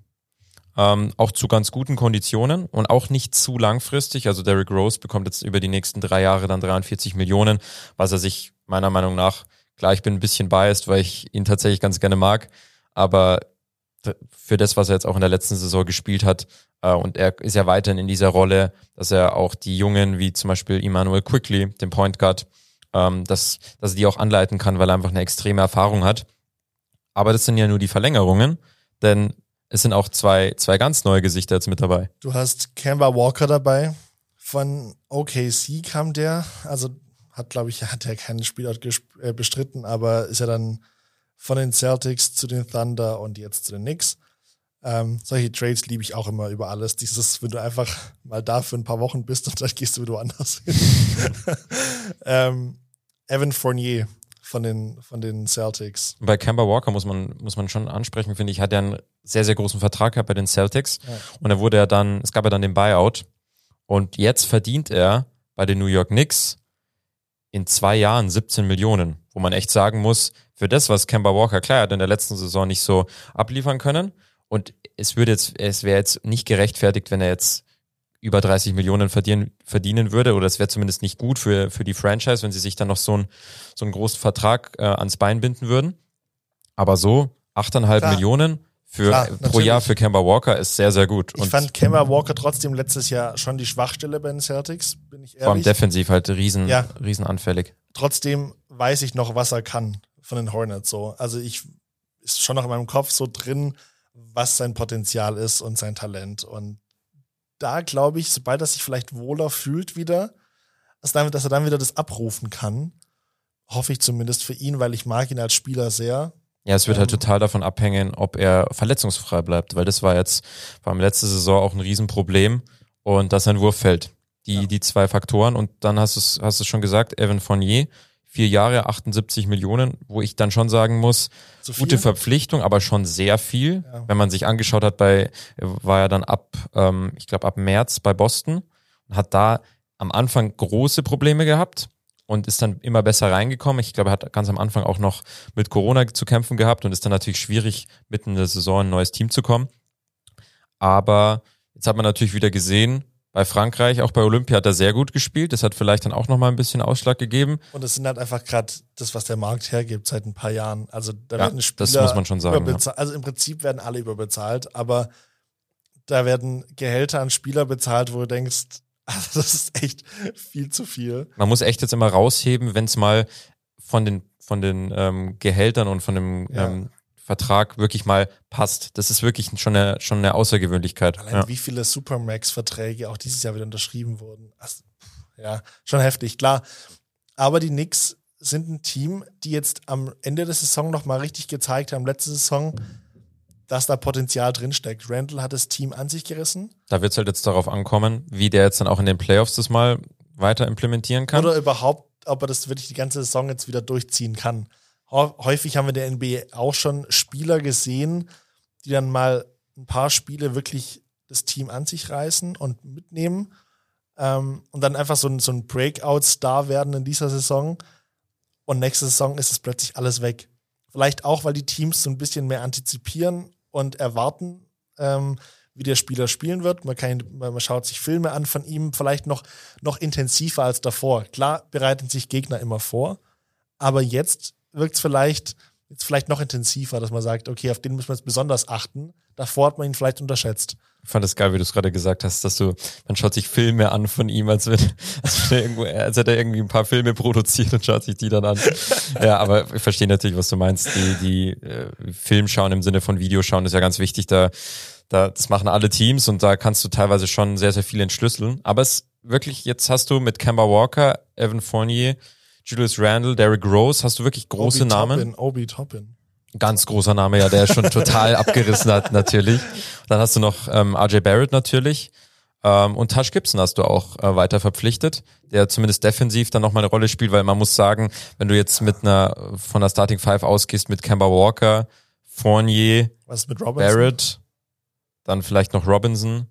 ähm, auch zu ganz guten Konditionen und auch nicht zu langfristig. Also Derrick Rose bekommt jetzt über die nächsten drei Jahre dann 43 Millionen, was er sich meiner Meinung nach, klar, ich bin ein bisschen biased, weil ich ihn tatsächlich ganz gerne mag, aber für das, was er jetzt auch in der letzten Saison gespielt hat, äh, und er ist ja weiterhin in dieser Rolle, dass er auch die Jungen, wie zum Beispiel Emmanuel Quickly, den Point Guard, ähm, dass, dass er die auch anleiten kann, weil er einfach eine extreme Erfahrung hat. Aber das sind ja nur die Verlängerungen, denn es sind auch zwei, zwei ganz neue Gesichter jetzt mit dabei. Du hast Kemba Walker dabei. Von OKC kam der. Also hat, glaube ich, hat er keinen Spielort äh, bestritten, aber ist ja dann von den Celtics zu den Thunder und jetzt zu den Knicks. Ähm, solche Trades liebe ich auch immer über alles. Dieses, wenn du einfach mal da für ein paar Wochen bist und dann gehst du wieder woanders hin. ähm, Evan Fournier von den, von den Celtics. Bei Kemba Walker muss man, muss man schon ansprechen, finde ich, hat er einen sehr, sehr großen Vertrag gehabt bei den Celtics. Ja. Und er wurde ja dann, es gab ja dann den Buyout. Und jetzt verdient er bei den New York Knicks in zwei Jahren 17 Millionen, wo man echt sagen muss, für das, was Kemba Walker klar hat in der letzten Saison nicht so abliefern können. Und es würde jetzt, es wäre jetzt nicht gerechtfertigt, wenn er jetzt über 30 Millionen verdienen, verdienen würde, oder es wäre zumindest nicht gut für, für die Franchise, wenn sie sich dann noch so, ein, so einen großen Vertrag äh, ans Bein binden würden. Aber so 8,5 Klar. Millionen für, Klar, pro natürlich. Jahr für Kemba Walker ist sehr, sehr gut. Ich fand Kemba Walker trotzdem letztes Jahr schon die Schwachstelle bei den Celtics, bin ich vor allem ehrlich. defensiv halt riesen, Ja. riesen anfällig. trotzdem weiß ich noch, was er kann von den Hornets so. Also ich ist schon noch in meinem Kopf so drin, was sein Potenzial ist und sein Talent. Und da glaube ich, sobald er sich vielleicht wohler fühlt wieder, dass, dann, dass er dann wieder das abrufen kann, hoffe ich zumindest für ihn, weil ich mag ihn als Spieler sehr. Ja, es wird halt Ähm. total davon abhängen, ob er verletzungsfrei bleibt, weil das war jetzt vor allem letzte Saison auch ein Riesenproblem und dass sein Wurf fällt. Die, Ja. die zwei Faktoren und dann hast du es hast du schon gesagt, Evan Fournier, vier Jahre, 78 Millionen, wo ich dann schon sagen muss, viel? gute Verpflichtung, aber schon sehr viel. Ja. Wenn man sich angeschaut hat, bei war er dann ab, ähm, ich glaube ab März bei Boston und hat da am Anfang große Probleme gehabt und ist dann immer besser reingekommen. Ich glaube, er hat ganz am Anfang auch noch mit Corona zu kämpfen gehabt und ist dann natürlich schwierig, mitten in der Saison in ein neues Team zu kommen. Aber jetzt hat man natürlich wieder gesehen, bei Frankreich, auch bei Olympia hat er sehr gut gespielt. Das hat vielleicht dann auch nochmal ein bisschen Ausschlag gegeben. Und es sind halt einfach gerade das, was der Markt hergibt seit ein paar Jahren. Also da Ja, werden Spieler das muss man schon sagen, überbeza- Also im Prinzip werden alle überbezahlt, aber da werden Gehälter an Spieler bezahlt, wo du denkst, also das ist echt viel zu viel. Man muss echt jetzt immer rausheben, wenn es mal von den, von den ähm, Gehältern und von dem Ja. ähm, Vertrag wirklich mal passt. Das ist wirklich schon eine, schon eine Außergewöhnlichkeit. Allein Ja. wie viele Supermax-Verträge auch dieses Jahr wieder unterschrieben wurden. Also, ja, schon heftig, klar. Aber die Knicks sind ein Team, die jetzt am Ende der Saison nochmal richtig gezeigt haben, letzte Saison, dass da Potenzial drinsteckt. Randall hat das Team an sich gerissen. Da wird es halt jetzt darauf ankommen, wie der jetzt dann auch in den Playoffs das mal weiter implementieren kann. Oder überhaupt, ob er das wirklich die ganze Saison jetzt wieder durchziehen kann. Häufig haben wir in der NBA auch schon Spieler gesehen, die dann mal ein paar Spiele wirklich das Team an sich reißen und mitnehmen ähm, und dann einfach so ein, so ein Breakout-Star werden in dieser Saison. Und nächste Saison ist es plötzlich alles weg. Vielleicht auch, weil die Teams so ein bisschen mehr antizipieren und erwarten, ähm, wie der Spieler spielen wird. Man, kann, man schaut sich Filme an von ihm, vielleicht noch, noch intensiver als davor. Klar bereiten sich Gegner immer vor, aber jetzt wirkt es vielleicht, jetzt vielleicht noch intensiver, dass man sagt, okay, auf den müssen wir jetzt besonders achten. davor hat man ihn vielleicht unterschätzt. Ich fand es geil, wie du es gerade gesagt hast, dass du, man schaut sich Filme an von ihm, als, wenn, als, wenn er irgendwo, als hätte er irgendwie ein paar Filme produziert und schaut sich die dann an. ja, aber ich verstehe natürlich, was du meinst. Die, die äh, Film schauen im Sinne von Videoschauen ist ja ganz wichtig. Da, da, das machen alle Teams und da kannst du teilweise schon sehr, sehr viel entschlüsseln. Aber es wirklich, jetzt hast du mit Kemba Walker, Evan Fournier, Julius Randle, Derrick Rose, hast du wirklich große Obi Namen. Toppin, Obi Toppin. Ganz großer Name, ja, der schon total abgerissen hat, natürlich. Dann hast du noch ähm, RJ Barrett natürlich. Ähm, und Tash Gibson hast du auch äh, weiter verpflichtet, der zumindest defensiv dann nochmal eine Rolle spielt, weil man muss sagen, wenn du jetzt mit einer von der Starting Five ausgehst mit Kemba Walker, Fournier, Was ist mit? Barrett, dann vielleicht noch Robinson,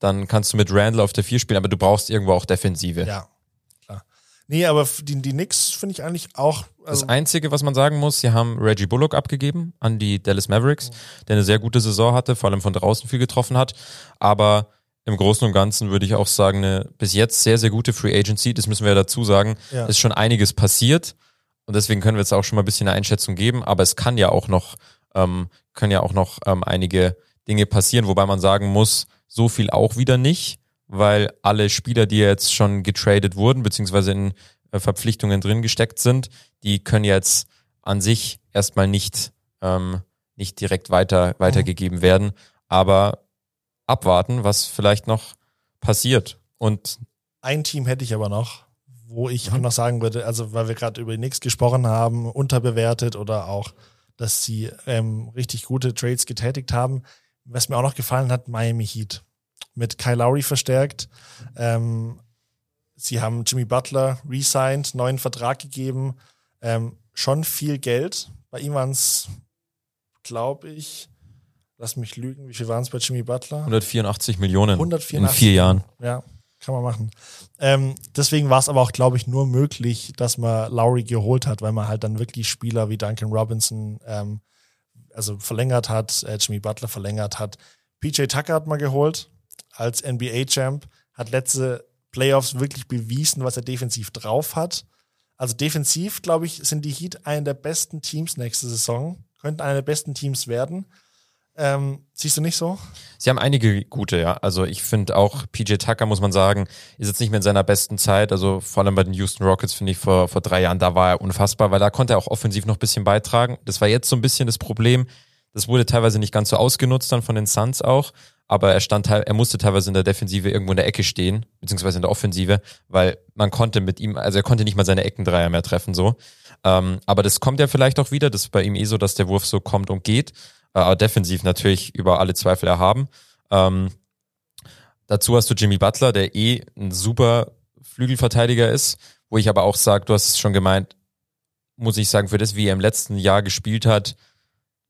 dann kannst du mit Randall auf der Vier spielen, aber du brauchst irgendwo auch Defensive. Ja. Nee, aber die, die Knicks finde ich eigentlich auch. Das Also, Einzige, was man sagen muss, sie haben Reggie Bullock abgegeben an die Dallas Mavericks, der eine sehr gute Saison hatte, vor allem von draußen viel getroffen hat. Aber im Großen und Ganzen würde ich auch sagen, eine bis jetzt sehr, sehr gute Free Agency. Das müssen wir ja dazu sagen. Ja. Ist schon einiges passiert. Und deswegen können wir jetzt auch schon mal ein bisschen eine Einschätzung geben. Aber es kann ja auch noch, ähm, können ja auch noch ähm, einige Dinge passieren, wobei man sagen muss, so viel auch wieder nicht, weil alle Spieler, die jetzt schon getradet wurden, beziehungsweise in äh, Verpflichtungen drin gesteckt sind, die können jetzt an sich erstmal nicht, ähm, nicht direkt weiter, weitergegeben werden, aber abwarten, was vielleicht noch passiert. Und ein Team hätte ich aber noch, wo ich Mhm. auch noch sagen würde, also weil wir gerade über die Knicks gesprochen haben, unterbewertet oder auch, dass sie ähm, richtig gute Trades getätigt haben. Was mir auch noch gefallen hat, Miami Heat. Mit Kyle Lowry verstärkt. Ähm, sie haben Jimmy Butler resigned, neuen Vertrag gegeben. Ähm, schon viel Geld. Bei ihm waren es, glaube ich, lass mich lügen, wie viel waren es bei Jimmy Butler? 184 Millionen 184. in vier Jahren. Ja, kann man machen. Ähm, deswegen war es aber auch, glaube ich, nur möglich, dass man Lowry geholt hat, weil man halt dann wirklich Spieler wie Duncan Robinson ähm, also verlängert hat, äh, Jimmy Butler verlängert hat. PJ Tucker hat man geholt als NBA-Champ, hat letzte Playoffs wirklich bewiesen, was er defensiv drauf hat. Also defensiv, glaube ich, sind die Heat einer der besten Teams nächste Saison, könnten einer der besten Teams werden. Ähm, siehst du nicht so? Sie haben einige gute, ja. Also ich finde auch PJ Tucker, muss man sagen, ist jetzt nicht mehr in seiner besten Zeit. Also vor allem bei den Houston Rockets finde ich vor, vor drei Jahren, da war er unfassbar, weil da konnte er auch offensiv noch ein bisschen beitragen. Das war jetzt so ein bisschen das Problem. Das wurde teilweise nicht ganz so ausgenutzt dann von den Suns auch. Aber er stand er musste teilweise in der Defensive irgendwo in der Ecke stehen, beziehungsweise in der Offensive, weil man konnte mit ihm, also er konnte nicht mal seine Eckendreier mehr treffen, so. Ähm, aber das kommt ja vielleicht auch wieder. Das ist bei ihm eh so, dass der Wurf so kommt und geht. Äh, aber defensiv natürlich über alle Zweifel erhaben. Ähm, dazu hast du Jimmy Butler, der eh ein super Flügelverteidiger ist, wo ich aber auch sage, du hast es schon gemeint, muss ich sagen, für das, wie er im letzten Jahr gespielt hat,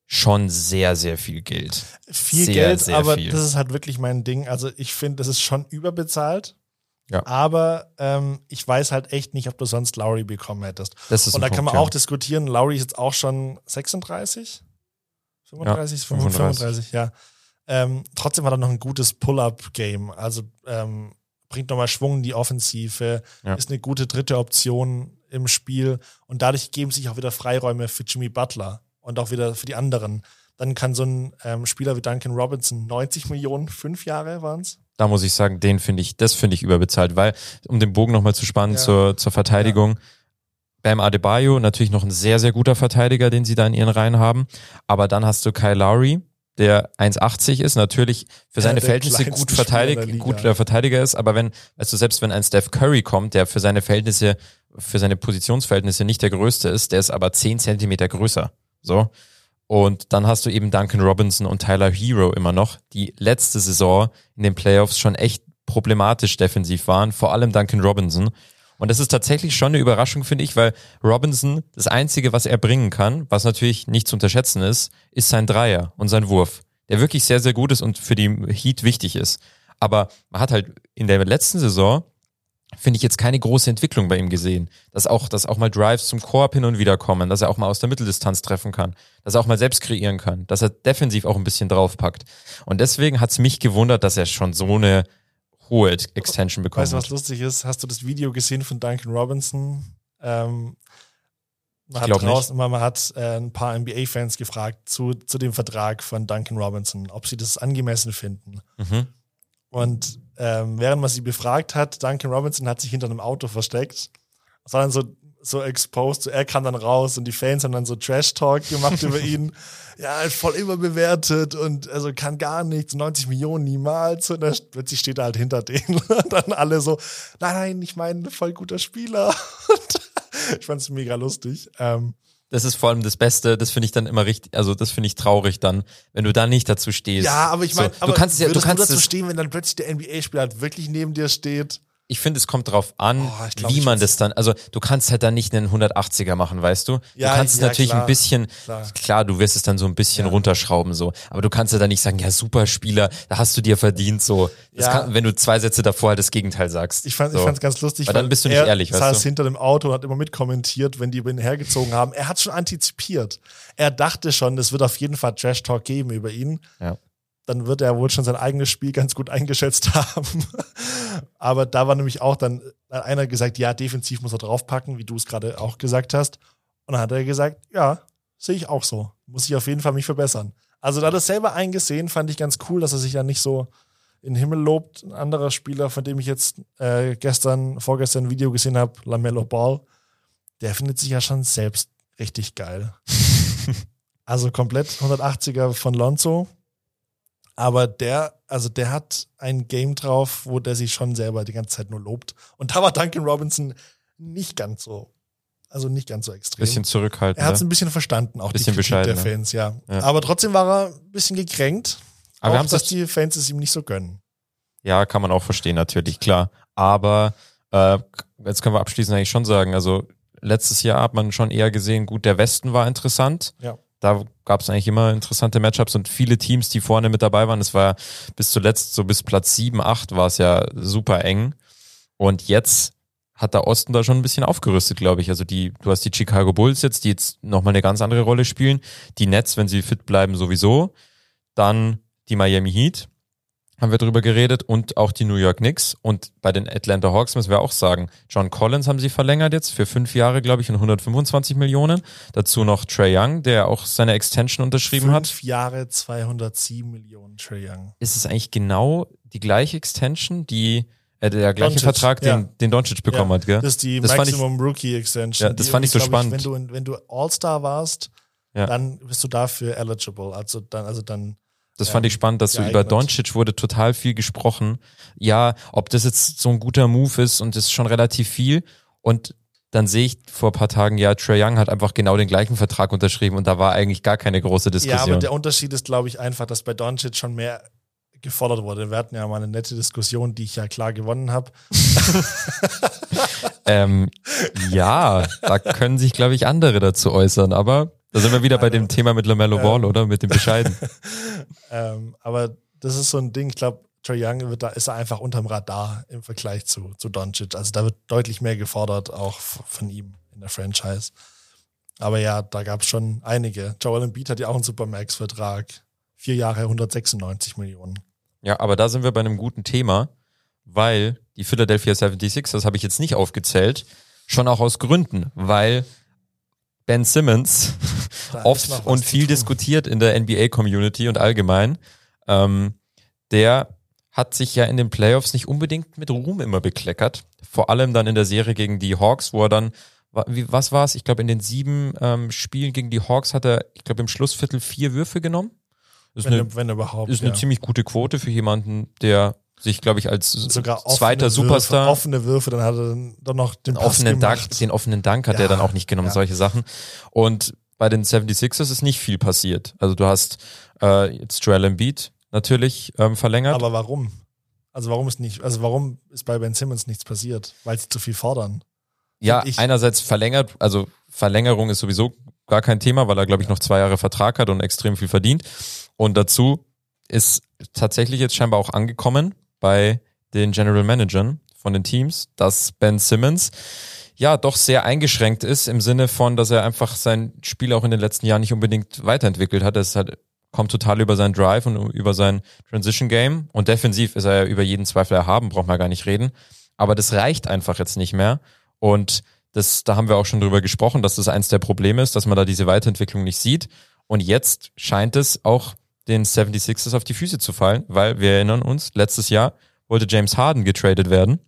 schon sehr, sehr viel Geld. viel Sehr, Geld, sehr aber viel. das ist halt wirklich mein Ding. Also ich finde, das ist schon überbezahlt. Ja. Aber ähm, ich weiß halt echt nicht, ob du sonst Lowry bekommen hättest. Das ist Und da kann Punkt, man ja. auch diskutieren. Lowry ist jetzt auch schon 36? 35, Ja, 35, 35. 35 ja. Ähm, trotzdem hat er noch ein gutes Pull-Up-Game. Also ähm, bringt nochmal Schwung in die Offensive, Ja. ist eine gute dritte Option im Spiel. Und dadurch geben sich auch wieder Freiräume für Jimmy Butler und auch wieder für die anderen. Dann kann so ein ähm, Spieler wie Duncan Robinson 90 Millionen, fünf Jahre waren's. Da muss ich sagen, den finde ich, das finde ich überbezahlt, weil, um den Bogen nochmal zu spannen Ja. zur, zur Verteidigung, Bam Adebayo, natürlich noch ein sehr, sehr guter Verteidiger, den sie da in ihren Reihen haben. Aber dann hast du Kyle Lowry, der 1,80 ist, natürlich für Ja, seine der Verhältnisse gut verteidigt, guter Verteidiger ist, aber wenn, du, selbst wenn ein Steph Curry kommt, der für seine Verhältnisse, für seine Positionsverhältnisse nicht der größte ist, der ist aber 10 Zentimeter größer. So. Und dann hast du eben Duncan Robinson und Tyler Hero immer noch, die letzte Saison in den Playoffs schon echt problematisch defensiv waren, vor allem Duncan Robinson. Und das ist tatsächlich schon eine Überraschung, finde ich, weil Robinson, das Einzige, was er bringen kann, was natürlich nicht zu unterschätzen ist, ist sein Dreier und sein Wurf, der wirklich sehr, sehr gut ist und für die Heat wichtig ist. Aber man hat halt in der letzten Saison finde ich jetzt keine große Entwicklung bei ihm gesehen. Dass auch, dass auch mal Drives zum Korb hin und wieder kommen, dass er auch mal aus der Mitteldistanz treffen kann, dass er auch mal selbst kreieren kann, dass er defensiv auch ein bisschen draufpackt. Und deswegen hat es mich gewundert, dass er schon so eine hohe Extension bekommen Weißt du, was hat. lustig ist? Hast du das Video gesehen von Duncan Robinson? Ähm, Man hat, draußen, man hat äh, ein paar NBA-Fans gefragt zu, zu dem Vertrag von Duncan Robinson, ob sie das angemessen finden. Mhm. Und ähm, während man sie befragt hat, Duncan Robinson hat sich hinter einem Auto versteckt. Das war dann so, so exposed. So, er kam dann raus und die Fans haben dann so Trash-Talk gemacht über ihn. Ja, voll überbewertet und also kann gar nichts, 90 Millionen niemals. Und dann plötzlich steht er halt hinter denen. Und dann alle so, nein, nein, ich meine, voll guter Spieler. Und ich fand's mega lustig. Ähm, Das ist vor allem das Beste, das finde ich dann immer richtig, also das finde ich traurig dann, wenn du da nicht dazu stehst. ja, aber ich meine, so, du kannst es ja, du kannst dazu es, stehen, wenn dann plötzlich der NBA-Spieler halt wirklich neben dir steht. Ich finde, es kommt drauf an, Oh, glaub, wie man das dann, also du kannst halt dann nicht einen 180er machen, weißt du? Ja, du kannst es ja, natürlich klar, ein bisschen, klar. klar. du wirst es dann so ein bisschen Ja. runterschrauben so, aber du kannst ja dann nicht sagen, ja super Spieler, da hast du dir verdient so. Ja. kann, wenn du zwei Sätze davor halt das Gegenteil sagst. Ich fand so. ich fand's ganz lustig. Weil dann bist du nicht er ehrlich, weißt saß du? hinter dem Auto und hat immer mitkommentiert, wenn die über ihn hergezogen haben. Er hat schon antizipiert. Er dachte schon, es wird auf jeden Fall Trash Talk geben über ihn. Ja. Dann wird er wohl schon sein eigenes Spiel ganz gut eingeschätzt haben. Aber da war nämlich auch dann hat einer gesagt, ja, defensiv muss er draufpacken, wie du es gerade auch gesagt hast. Und dann hat er gesagt, ja, sehe ich auch so. Muss ich auf jeden Fall mich verbessern. Also da hat er selber eingesehen, fand ich ganz cool, dass er sich ja nicht so in den Himmel lobt. Ein anderer Spieler, von dem ich jetzt äh, gestern, vorgestern ein Video gesehen habe, Lamello Ball, der findet sich ja schon selbst richtig geil. also komplett 180er von Lonzo. Aber der, also der hat ein Game drauf, wo der sich schon selber die ganze Zeit nur lobt. Und da war Duncan Robinson nicht ganz so, also nicht ganz so extrem. Bisschen zurückhaltend. er hat es ein bisschen verstanden, auch Bisschen die Kritik der Fans, ja. Ja. Aber trotzdem war er ein bisschen gekränkt. Aber auch, dass die Fans es ihm nicht so gönnen. Ja, kann man auch verstehen, natürlich, klar. Aber äh, jetzt können wir abschließend eigentlich schon sagen, also letztes Jahr hat man schon eher gesehen, gut, der Westen war interessant. Ja. Da gab es eigentlich immer interessante Matchups und viele Teams, die vorne mit dabei waren. Es war bis zuletzt, so bis Platz 7, 8 war es ja super eng. Und jetzt hat der Osten da schon ein bisschen aufgerüstet, glaube ich. Also die, du hast die Chicago Bulls jetzt, die jetzt nochmal eine ganz andere Rolle spielen. Die Nets, wenn sie fit bleiben, sowieso. Dann die Miami Heat, haben wir drüber geredet, und auch die New York Knicks. Und bei den Atlanta Hawks müssen wir auch sagen, John Collins haben sie verlängert jetzt für fünf Jahre, glaube ich, und 125 Millionen. Dazu noch Trey Young, der auch seine Extension unterschrieben hat. Fünf Jahre 207 Millionen Trey Young. Ist es eigentlich genau die gleiche Extension, die äh, der gleiche Doncic, Vertrag, den, ja. den Doncic bekommen Ja, hat, gell? Das ist die Das fand ich- Maximum Rookie Extension. Ja, das Die fand ich so spannend. wenn du, wenn du All-Star warst, Ja. dann bist du dafür eligible. Also dann, also dann, Das fand ich spannend, dass so geeignet. über Doncic wurde total viel gesprochen. Ja, ob das jetzt so ein guter Move ist und das ist schon relativ viel. Und dann sehe ich vor ein paar Tagen, ja, Trey Young hat einfach genau den gleichen Vertrag unterschrieben und da war eigentlich gar keine große ja, Diskussion. aber der Unterschied ist, glaube ich, einfach, dass bei Doncic schon mehr gefordert wurde. Wir hatten ja mal eine nette Diskussion, die ich ja klar gewonnen habe. ähm, ja, da können sich, glaube ich, andere dazu äußern. Aber da sind wir wieder bei dem Thema mit LaMelo Ball, oder? Mit dem Bescheiden. Ähm, aber das ist so ein Ding, ich glaube, Trey Young wird da, ist er einfach unterm Radar im Vergleich zu, zu Doncic. Also da wird deutlich mehr gefordert, auch von ihm in der Franchise. Aber ja, da gab es schon einige. Joel Embiid hat ja auch einen Supermax-Vertrag. Vier Jahre 196 Millionen. Ja, aber da sind wir bei einem guten Thema, weil die Philadelphia 76, das habe ich jetzt nicht aufgezählt, schon auch aus Gründen, weil Ben Simmons oft und viel diskutiert in der NBA-Community und allgemein, ähm, der hat sich ja in den Playoffs nicht unbedingt mit Ruhm immer bekleckert. Vor allem dann in der Serie gegen die Hawks, wo er dann, was war es? Ich glaube, in den sieben ähm, Spielen gegen die Hawks hat er, ich glaube, im Schlussviertel vier Würfe genommen. Das ist Wenn, eine, wenn überhaupt. ist eine ja. ziemlich gute Quote für jemanden, der sich, glaube ich, als zweiter Würfe, Superstar offene Würfe, dann hat er dann doch noch den den offenen Dank, den offenen Dank hat Ja, er dann auch nicht genommen, ja. solche Sachen. Und bei den 76ers ist nicht viel passiert. Also du hast äh, jetzt Joel Embiid natürlich ähm, verlängert. Aber warum? Also warum ist nicht, also warum ist bei Ben Simmons nichts passiert? Weil sie zu viel fordern. ja, einerseits verlängert, also Verlängerung ist sowieso gar kein Thema, weil er, glaube ich, noch zwei Jahre Vertrag hat und extrem viel verdient. Und dazu ist tatsächlich jetzt scheinbar auch angekommen bei den General Managern von den Teams, dass Ben Simmons ja doch sehr eingeschränkt ist im Sinne von, dass er einfach sein Spiel auch in den letzten Jahren nicht unbedingt weiterentwickelt hat. Es hat, kommt total über seinen Drive und über sein Transition Game und defensiv ist er ja über jeden Zweifel erhaben, braucht man gar nicht reden. Aber das reicht einfach jetzt nicht mehr und Das, da haben wir auch schon drüber gesprochen, dass das eins der Probleme ist, dass man da diese Weiterentwicklung nicht sieht. Und jetzt scheint es auch den 76ers auf die Füße zu fallen, weil wir erinnern uns, letztes Jahr wollte James Harden getradet werden,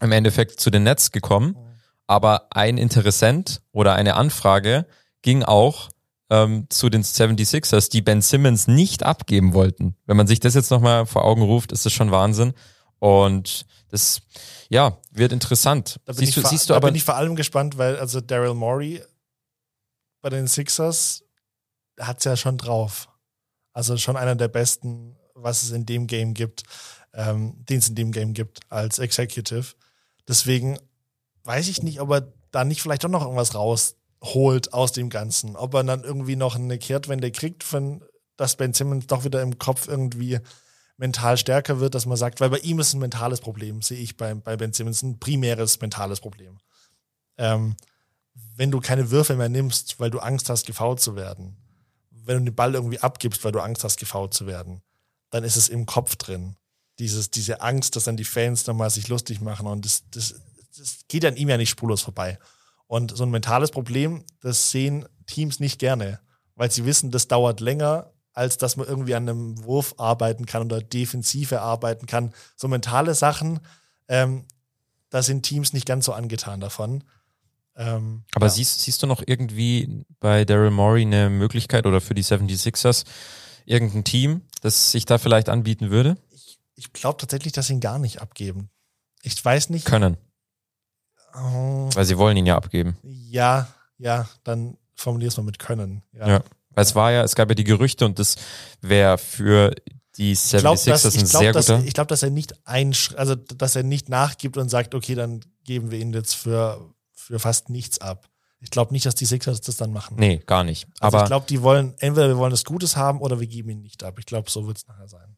im Endeffekt zu den Nets gekommen, aber ein Interessent oder eine Anfrage ging auch ähm, zu den 76ers, die Ben Simmons nicht abgeben wollten. Wenn man sich das jetzt nochmal vor Augen ruft, ist das schon Wahnsinn. Und das, ja, wird interessant. Da bin, siehst ich, du, vor- siehst du da aber, bin ich vor allem gespannt, weil also Daryl Morey bei den Sixers hat's ja schon drauf. Also schon einer der besten, was es in dem Game gibt, ähm, den es in dem Game gibt als Executive. Deswegen weiß ich nicht, ob er da nicht vielleicht doch noch irgendwas rausholt aus dem Ganzen. Ob er dann irgendwie noch eine Kehrtwende kriegt, von, dass Ben Simmons doch wieder im Kopf irgendwie mental stärker wird, dass man sagt, weil bei ihm ist ein mentales Problem, sehe ich bei, bei Ben Simmons ein primäres mentales Problem. Ähm, wenn du keine Würfe mehr nimmst, weil du Angst hast, gefault zu werden, wenn du den Ball irgendwie abgibst, weil du Angst hast, gefault zu werden, dann ist es im Kopf drin. Dieses, diese Angst, dass dann die Fans nochmal sich lustig machen und das, das, das geht an ihm ja nicht spurlos vorbei. Und so ein mentales Problem, das sehen Teams nicht gerne, weil sie wissen, das dauert länger, als dass man irgendwie an einem Wurf arbeiten kann oder Defensive arbeiten kann. So mentale Sachen, ähm, da sind Teams nicht ganz so angetan davon. Ähm, aber ja. siehst, siehst du noch irgendwie bei Daryl Morey eine Möglichkeit oder für die 76ers irgendein Team, das sich da vielleicht anbieten würde? ich glaube tatsächlich, dass sie ihn gar nicht abgeben. Ich weiß nicht. Können, Oh, weil sie wollen ihn ja abgeben. ja, ja, dann formulier's mal mit können. Ja. Ja. Weil es war ja, es gab ja die Gerüchte und das wäre für die Ich glaube, 76ers dass, ein ich sehr dass, guter. ich glaub, dass er nicht ein, also dass er nicht nachgibt und sagt, okay, dann geben wir ihn jetzt für, für fast nichts ab. Ich glaube nicht, dass die Sixers das dann machen. nee, gar nicht. Also Aber ich glaube, die wollen, entweder wir wollen das Gutes haben oder wir geben ihn nicht ab. Ich glaube, so wird es nachher sein.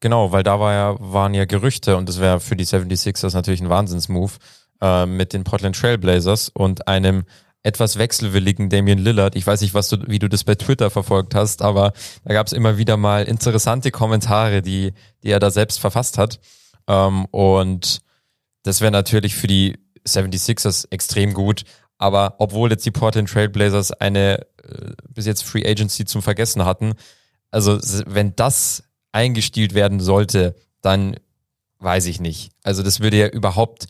Genau, weil da war ja, waren ja Gerüchte und das wäre für die 76ers natürlich ein Wahnsinnsmove äh, mit den Portland Trailblazers und einem etwas wechselwilligen Damian Lillard. Ich weiß nicht, was du, wie du das bei Twitter verfolgt hast, aber da gab es immer wieder mal interessante Kommentare, die, die er da selbst verfasst hat. Ähm, und das wäre natürlich für die 76ers extrem gut. Aber obwohl jetzt die Portland Trailblazers eine äh, bis jetzt Free Agency zum Vergessen hatten, also wenn das eingestielt werden sollte, dann weiß ich nicht. Also das würde ja überhaupt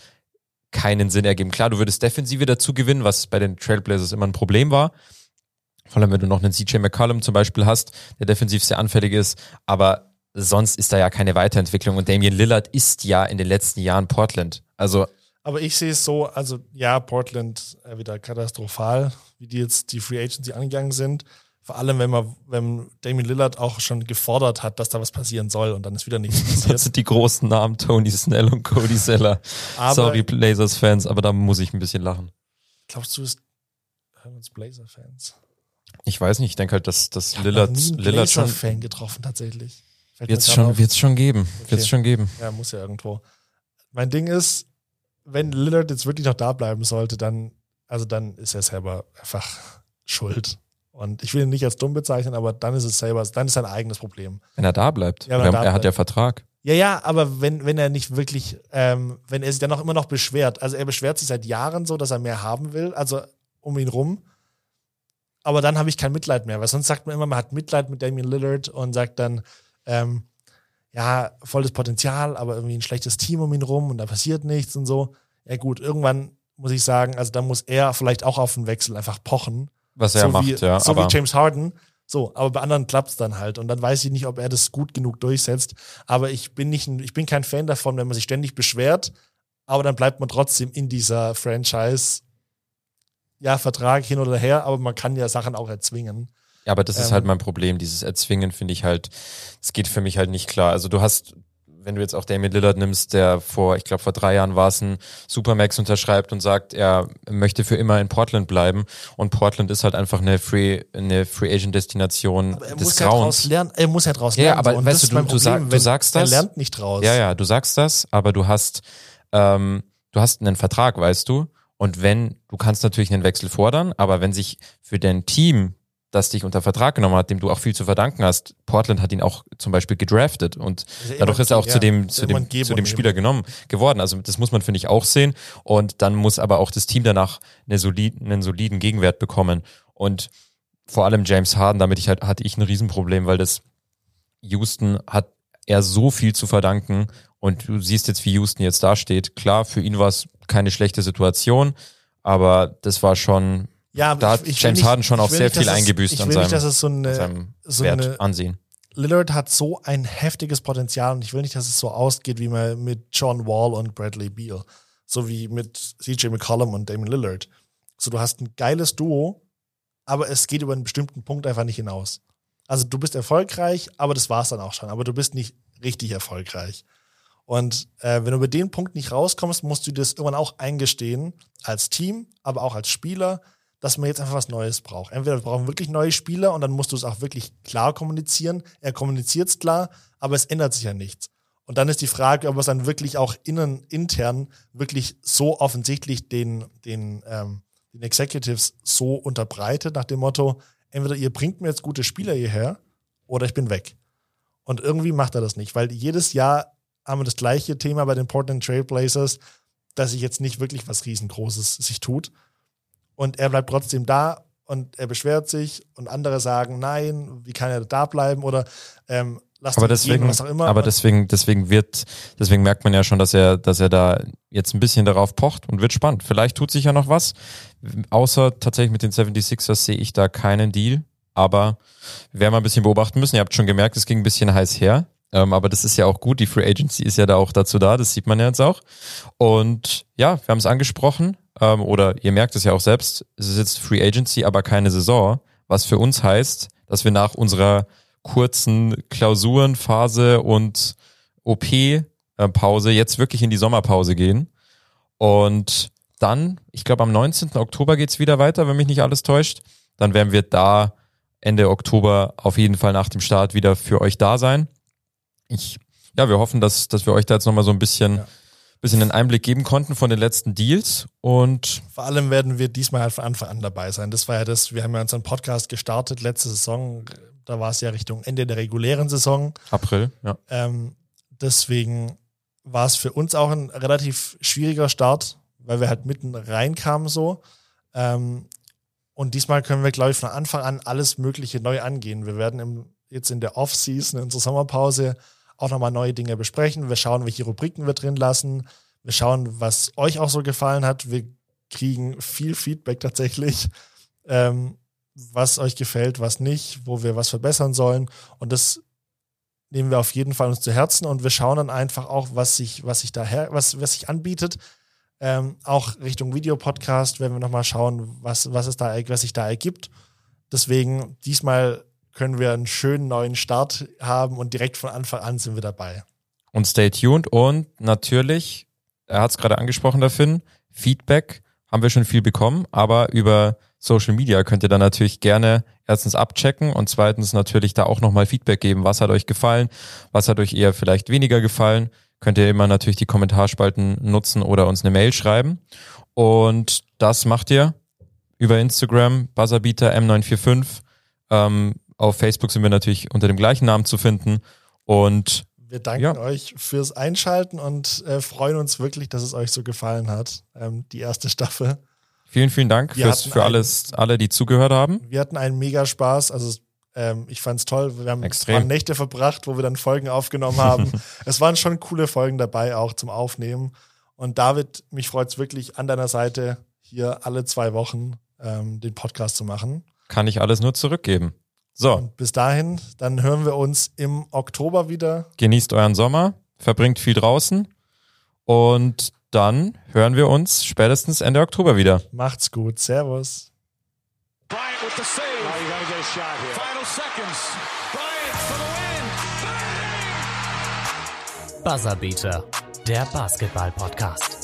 keinen Sinn ergeben. Klar, du würdest Defensive dazu gewinnen, was bei den Trailblazers immer ein Problem war. Vor allem, wenn du noch einen CJ McCollum zum Beispiel hast, der defensiv sehr anfällig ist. Aber sonst ist da ja keine Weiterentwicklung. Und Damian Lillard ist ja in den letzten Jahren Portland. Also Aber ich sehe es so, also ja, Portland äh, wieder katastrophal, wie die jetzt die Free Agency angegangen sind. Vor allem, wenn man, wenn Damien Lillard auch schon gefordert hat, dass da was passieren soll und dann ist wieder nichts das passiert. sind die großen Namen, Tony Snell und Cody Zeller. Aber Sorry, Blazers-Fans, aber da muss ich ein bisschen lachen. glaubst du, es hören uns Blazer-Fans? Ich weiß nicht, ich denke halt, dass, dass Ich Lillard, nie einen Lillard schon, Blazer-Fan getroffen, tatsächlich. Wird's grad schon, wird's schon geben, Okay. wird's schon geben. Ja, muss ja irgendwo. Mein Ding ist, wenn Lillard jetzt wirklich noch da bleiben sollte, dann, also dann ist er selber einfach schuld. Und ich will ihn nicht als dumm bezeichnen, aber dann ist es selber, dann ist sein eigenes Problem. Wenn er da bleibt. Ja, er er, da hat bleibt. ja Vertrag. Ja, ja, aber wenn, wenn er nicht wirklich, ähm, wenn er sich dann auch immer noch beschwert, also er beschwert sich seit Jahren so, dass er mehr haben will, also um ihn rum. Aber dann habe ich kein Mitleid mehr, weil sonst sagt man immer, man hat Mitleid mit Damian Lillard und sagt dann, ähm, ja, volles Potenzial, aber irgendwie ein schlechtes Team um ihn rum und da passiert nichts und so. Ja gut, irgendwann muss ich sagen, also da muss er vielleicht auch auf den Wechsel einfach pochen. Was er so macht, wie, ja. So wie James Harden. So, aber bei anderen klappt's dann halt. Und dann weiß ich nicht, ob er das gut genug durchsetzt. Aber ich bin nicht, ich bin kein Fan davon, wenn man sich ständig beschwert, aber dann bleibt man trotzdem in dieser Franchise. Ja, Vertrag hin oder her, aber man kann ja Sachen auch erzwingen. Ja, aber das ist Ähm, halt mein Problem. Dieses Erzwingen finde ich halt, es geht für mich halt nicht klar. Also du hast, wenn du jetzt auch Damian Lillard nimmst, der vor, ich glaube vor drei Jahren war es ein Supermax unterschreibt und sagt, er möchte für immer in Portland bleiben und Portland ist halt einfach eine Free, eine Free Agent Destination Aber er des muss ja draus Grauens. lernen, er muss ja draus Ja, lernen. aber so. Und weißt du, ist du- du sag- Problem, du sagst das? Er lernt nicht draus. Ja, ja, du sagst das, aber du hast, ähm, du hast einen Vertrag, weißt du? Und wenn, du kannst natürlich einen Wechsel fordern, aber wenn sich für dein Team das dich unter Vertrag genommen hat, dem du auch viel zu verdanken hast. Portland hat ihn auch zum Beispiel gedraftet und ja dadurch ist er auch ja, zu dem, ist zu dem, zu dem. Spieler genommen geworden. Also das muss man, finde ich, auch sehen. Und dann muss aber auch das Team danach eine solid, einen soliden Gegenwert bekommen. Und vor allem James Harden, damit ich halt, hatte ich ein Riesenproblem, weil das Houston hat er so viel zu verdanken. Und du siehst jetzt, wie Houston jetzt dasteht. Klar, für ihn war es keine schlechte Situation, aber das war schon, Ja, da hat ich- James nicht- Harden schon auch sehr nicht, viel es- eingebüßt ich an will seinem, nicht, dass es so eine, seinem so Wert, eine Ansehen. Lillard hat so ein heftiges Potenzial und ich will nicht, dass es so ausgeht wie mal mit John Wall und Bradley Beal. So wie mit CJ McCollum und Damon Lillard. So, du hast ein geiles Duo, aber es geht über einen bestimmten Punkt einfach nicht hinaus. Also du bist erfolgreich, aber das war's dann auch schon. Aber du bist nicht richtig erfolgreich. Und äh, wenn du über den Punkt nicht rauskommst, musst du dir das irgendwann auch eingestehen, als Team, aber auch als Spieler, dass man jetzt einfach was Neues braucht. Entweder wir brauchen wirklich neue Spieler und dann musst du es auch wirklich klar kommunizieren. Er kommuniziert es klar, aber es ändert sich ja nichts. Und dann ist die Frage, ob es dann wirklich auch innen, intern wirklich so offensichtlich den, den, ähm, den Executives so unterbreitet, nach dem Motto, entweder ihr bringt mir jetzt gute Spieler hierher oder ich bin weg. Und irgendwie macht er das nicht, weil jedes Jahr haben wir das gleiche Thema bei den Portland Trailblazers, dass sich jetzt nicht wirklich was riesengroßes sich tut. Und er bleibt trotzdem da und er beschwert sich und andere sagen, nein, wie kann er da bleiben oder ähm, lass Aber ihn deswegen, gehen, was auch immer. aber deswegen, deswegen wird, deswegen merkt man ja schon, dass er, dass er da jetzt ein bisschen darauf pocht und wird spannend. Vielleicht tut sich ja noch was. Außer tatsächlich mit den 76ers sehe ich da keinen Deal. Aber wir werden mal ein bisschen beobachten müssen. Ihr habt schon gemerkt, es ging ein bisschen heiß her. Ähm, aber das ist ja auch gut. Die Free Agency ist ja da auch dazu da. Das sieht man ja jetzt auch. Und ja, wir haben es angesprochen. Ähm, oder ihr merkt es ja auch selbst. Es ist jetzt Free Agency, aber keine Saison. Was für uns heißt, dass wir nach unserer kurzen Klausurenphase und OP-Pause jetzt wirklich in die Sommerpause gehen. Und dann, ich glaube, am 19. Oktober geht's wieder weiter, wenn mich nicht alles täuscht. Dann werden wir da Ende Oktober auf jeden Fall nach dem Start wieder für euch da sein. Ich, ja, wir hoffen, dass, dass wir euch da jetzt nochmal so ein bisschen, Ja. Bisschen einen Einblick geben konnten von den letzten Deals. Und Vor allem werden wir diesmal halt von Anfang an dabei sein. Das war ja das, wir haben ja unseren Podcast gestartet letzte Saison. Da war es ja Richtung Ende der regulären Saison. April, ja. Ähm, deswegen war es für uns auch ein relativ schwieriger Start, weil wir halt mitten reinkamen so. Ähm, und diesmal können wir, glaube ich, von Anfang an alles Mögliche neu angehen. Wir werden im, jetzt in der Off-Season, in unserer Sommerpause, auch nochmal neue Dinge besprechen. Wir schauen, welche Rubriken wir drin lassen. Wir schauen, was euch auch so gefallen hat. Wir kriegen viel Feedback tatsächlich, ähm, was euch gefällt, was nicht, wo wir was verbessern sollen. Und das nehmen wir auf jeden Fall uns zu Herzen und wir schauen dann einfach auch, was sich, was sich daher, was, was sich anbietet. Ähm, auch Richtung Videopodcast werden wir nochmal schauen, was, was es da, was sich da ergibt. Deswegen, diesmal können wir einen schönen neuen Start haben und direkt von Anfang an sind wir dabei. Und stay tuned. Und natürlich, er hat es gerade angesprochen, der Finn, Feedback haben wir schon viel bekommen, aber über Social Media könnt ihr dann natürlich gerne erstens abchecken und zweitens natürlich da auch nochmal Feedback geben. Was hat euch gefallen? Was hat euch eher vielleicht weniger gefallen? Könnt ihr immer natürlich die Kommentarspalten nutzen oder uns eine Mail schreiben. Und das macht ihr über Instagram, Buzzerbeater M945. Ähm, auf Facebook sind wir natürlich unter dem gleichen Namen zu finden. Und Wir danken Ja. euch fürs Einschalten und äh, freuen uns wirklich, dass es euch so gefallen hat, ähm, die erste Staffel. Vielen, vielen Dank fürs, für ein- alles, alle, die zugehört haben. Wir hatten einen mega Spaß. Also ähm, ich fand's toll. Wir haben Extrem. Nächte verbracht, wo wir dann Folgen aufgenommen haben. es waren schon coole Folgen dabei, auch zum Aufnehmen. Und David, mich freut's wirklich an deiner Seite, hier alle zwei Wochen ähm, den Podcast zu machen. Kann ich alles nur zurückgeben. So, Und bis dahin, dann hören wir uns im Oktober wieder. genießt euren Sommer, verbringt viel draußen und dann hören wir uns spätestens Ende Oktober wieder. Macht's gut. Servus. Bryant with the save. Now you gotta get a shot here. Final seconds. Bryant for the win. Bang! Buzzerbeater, der Basketball-Podcast.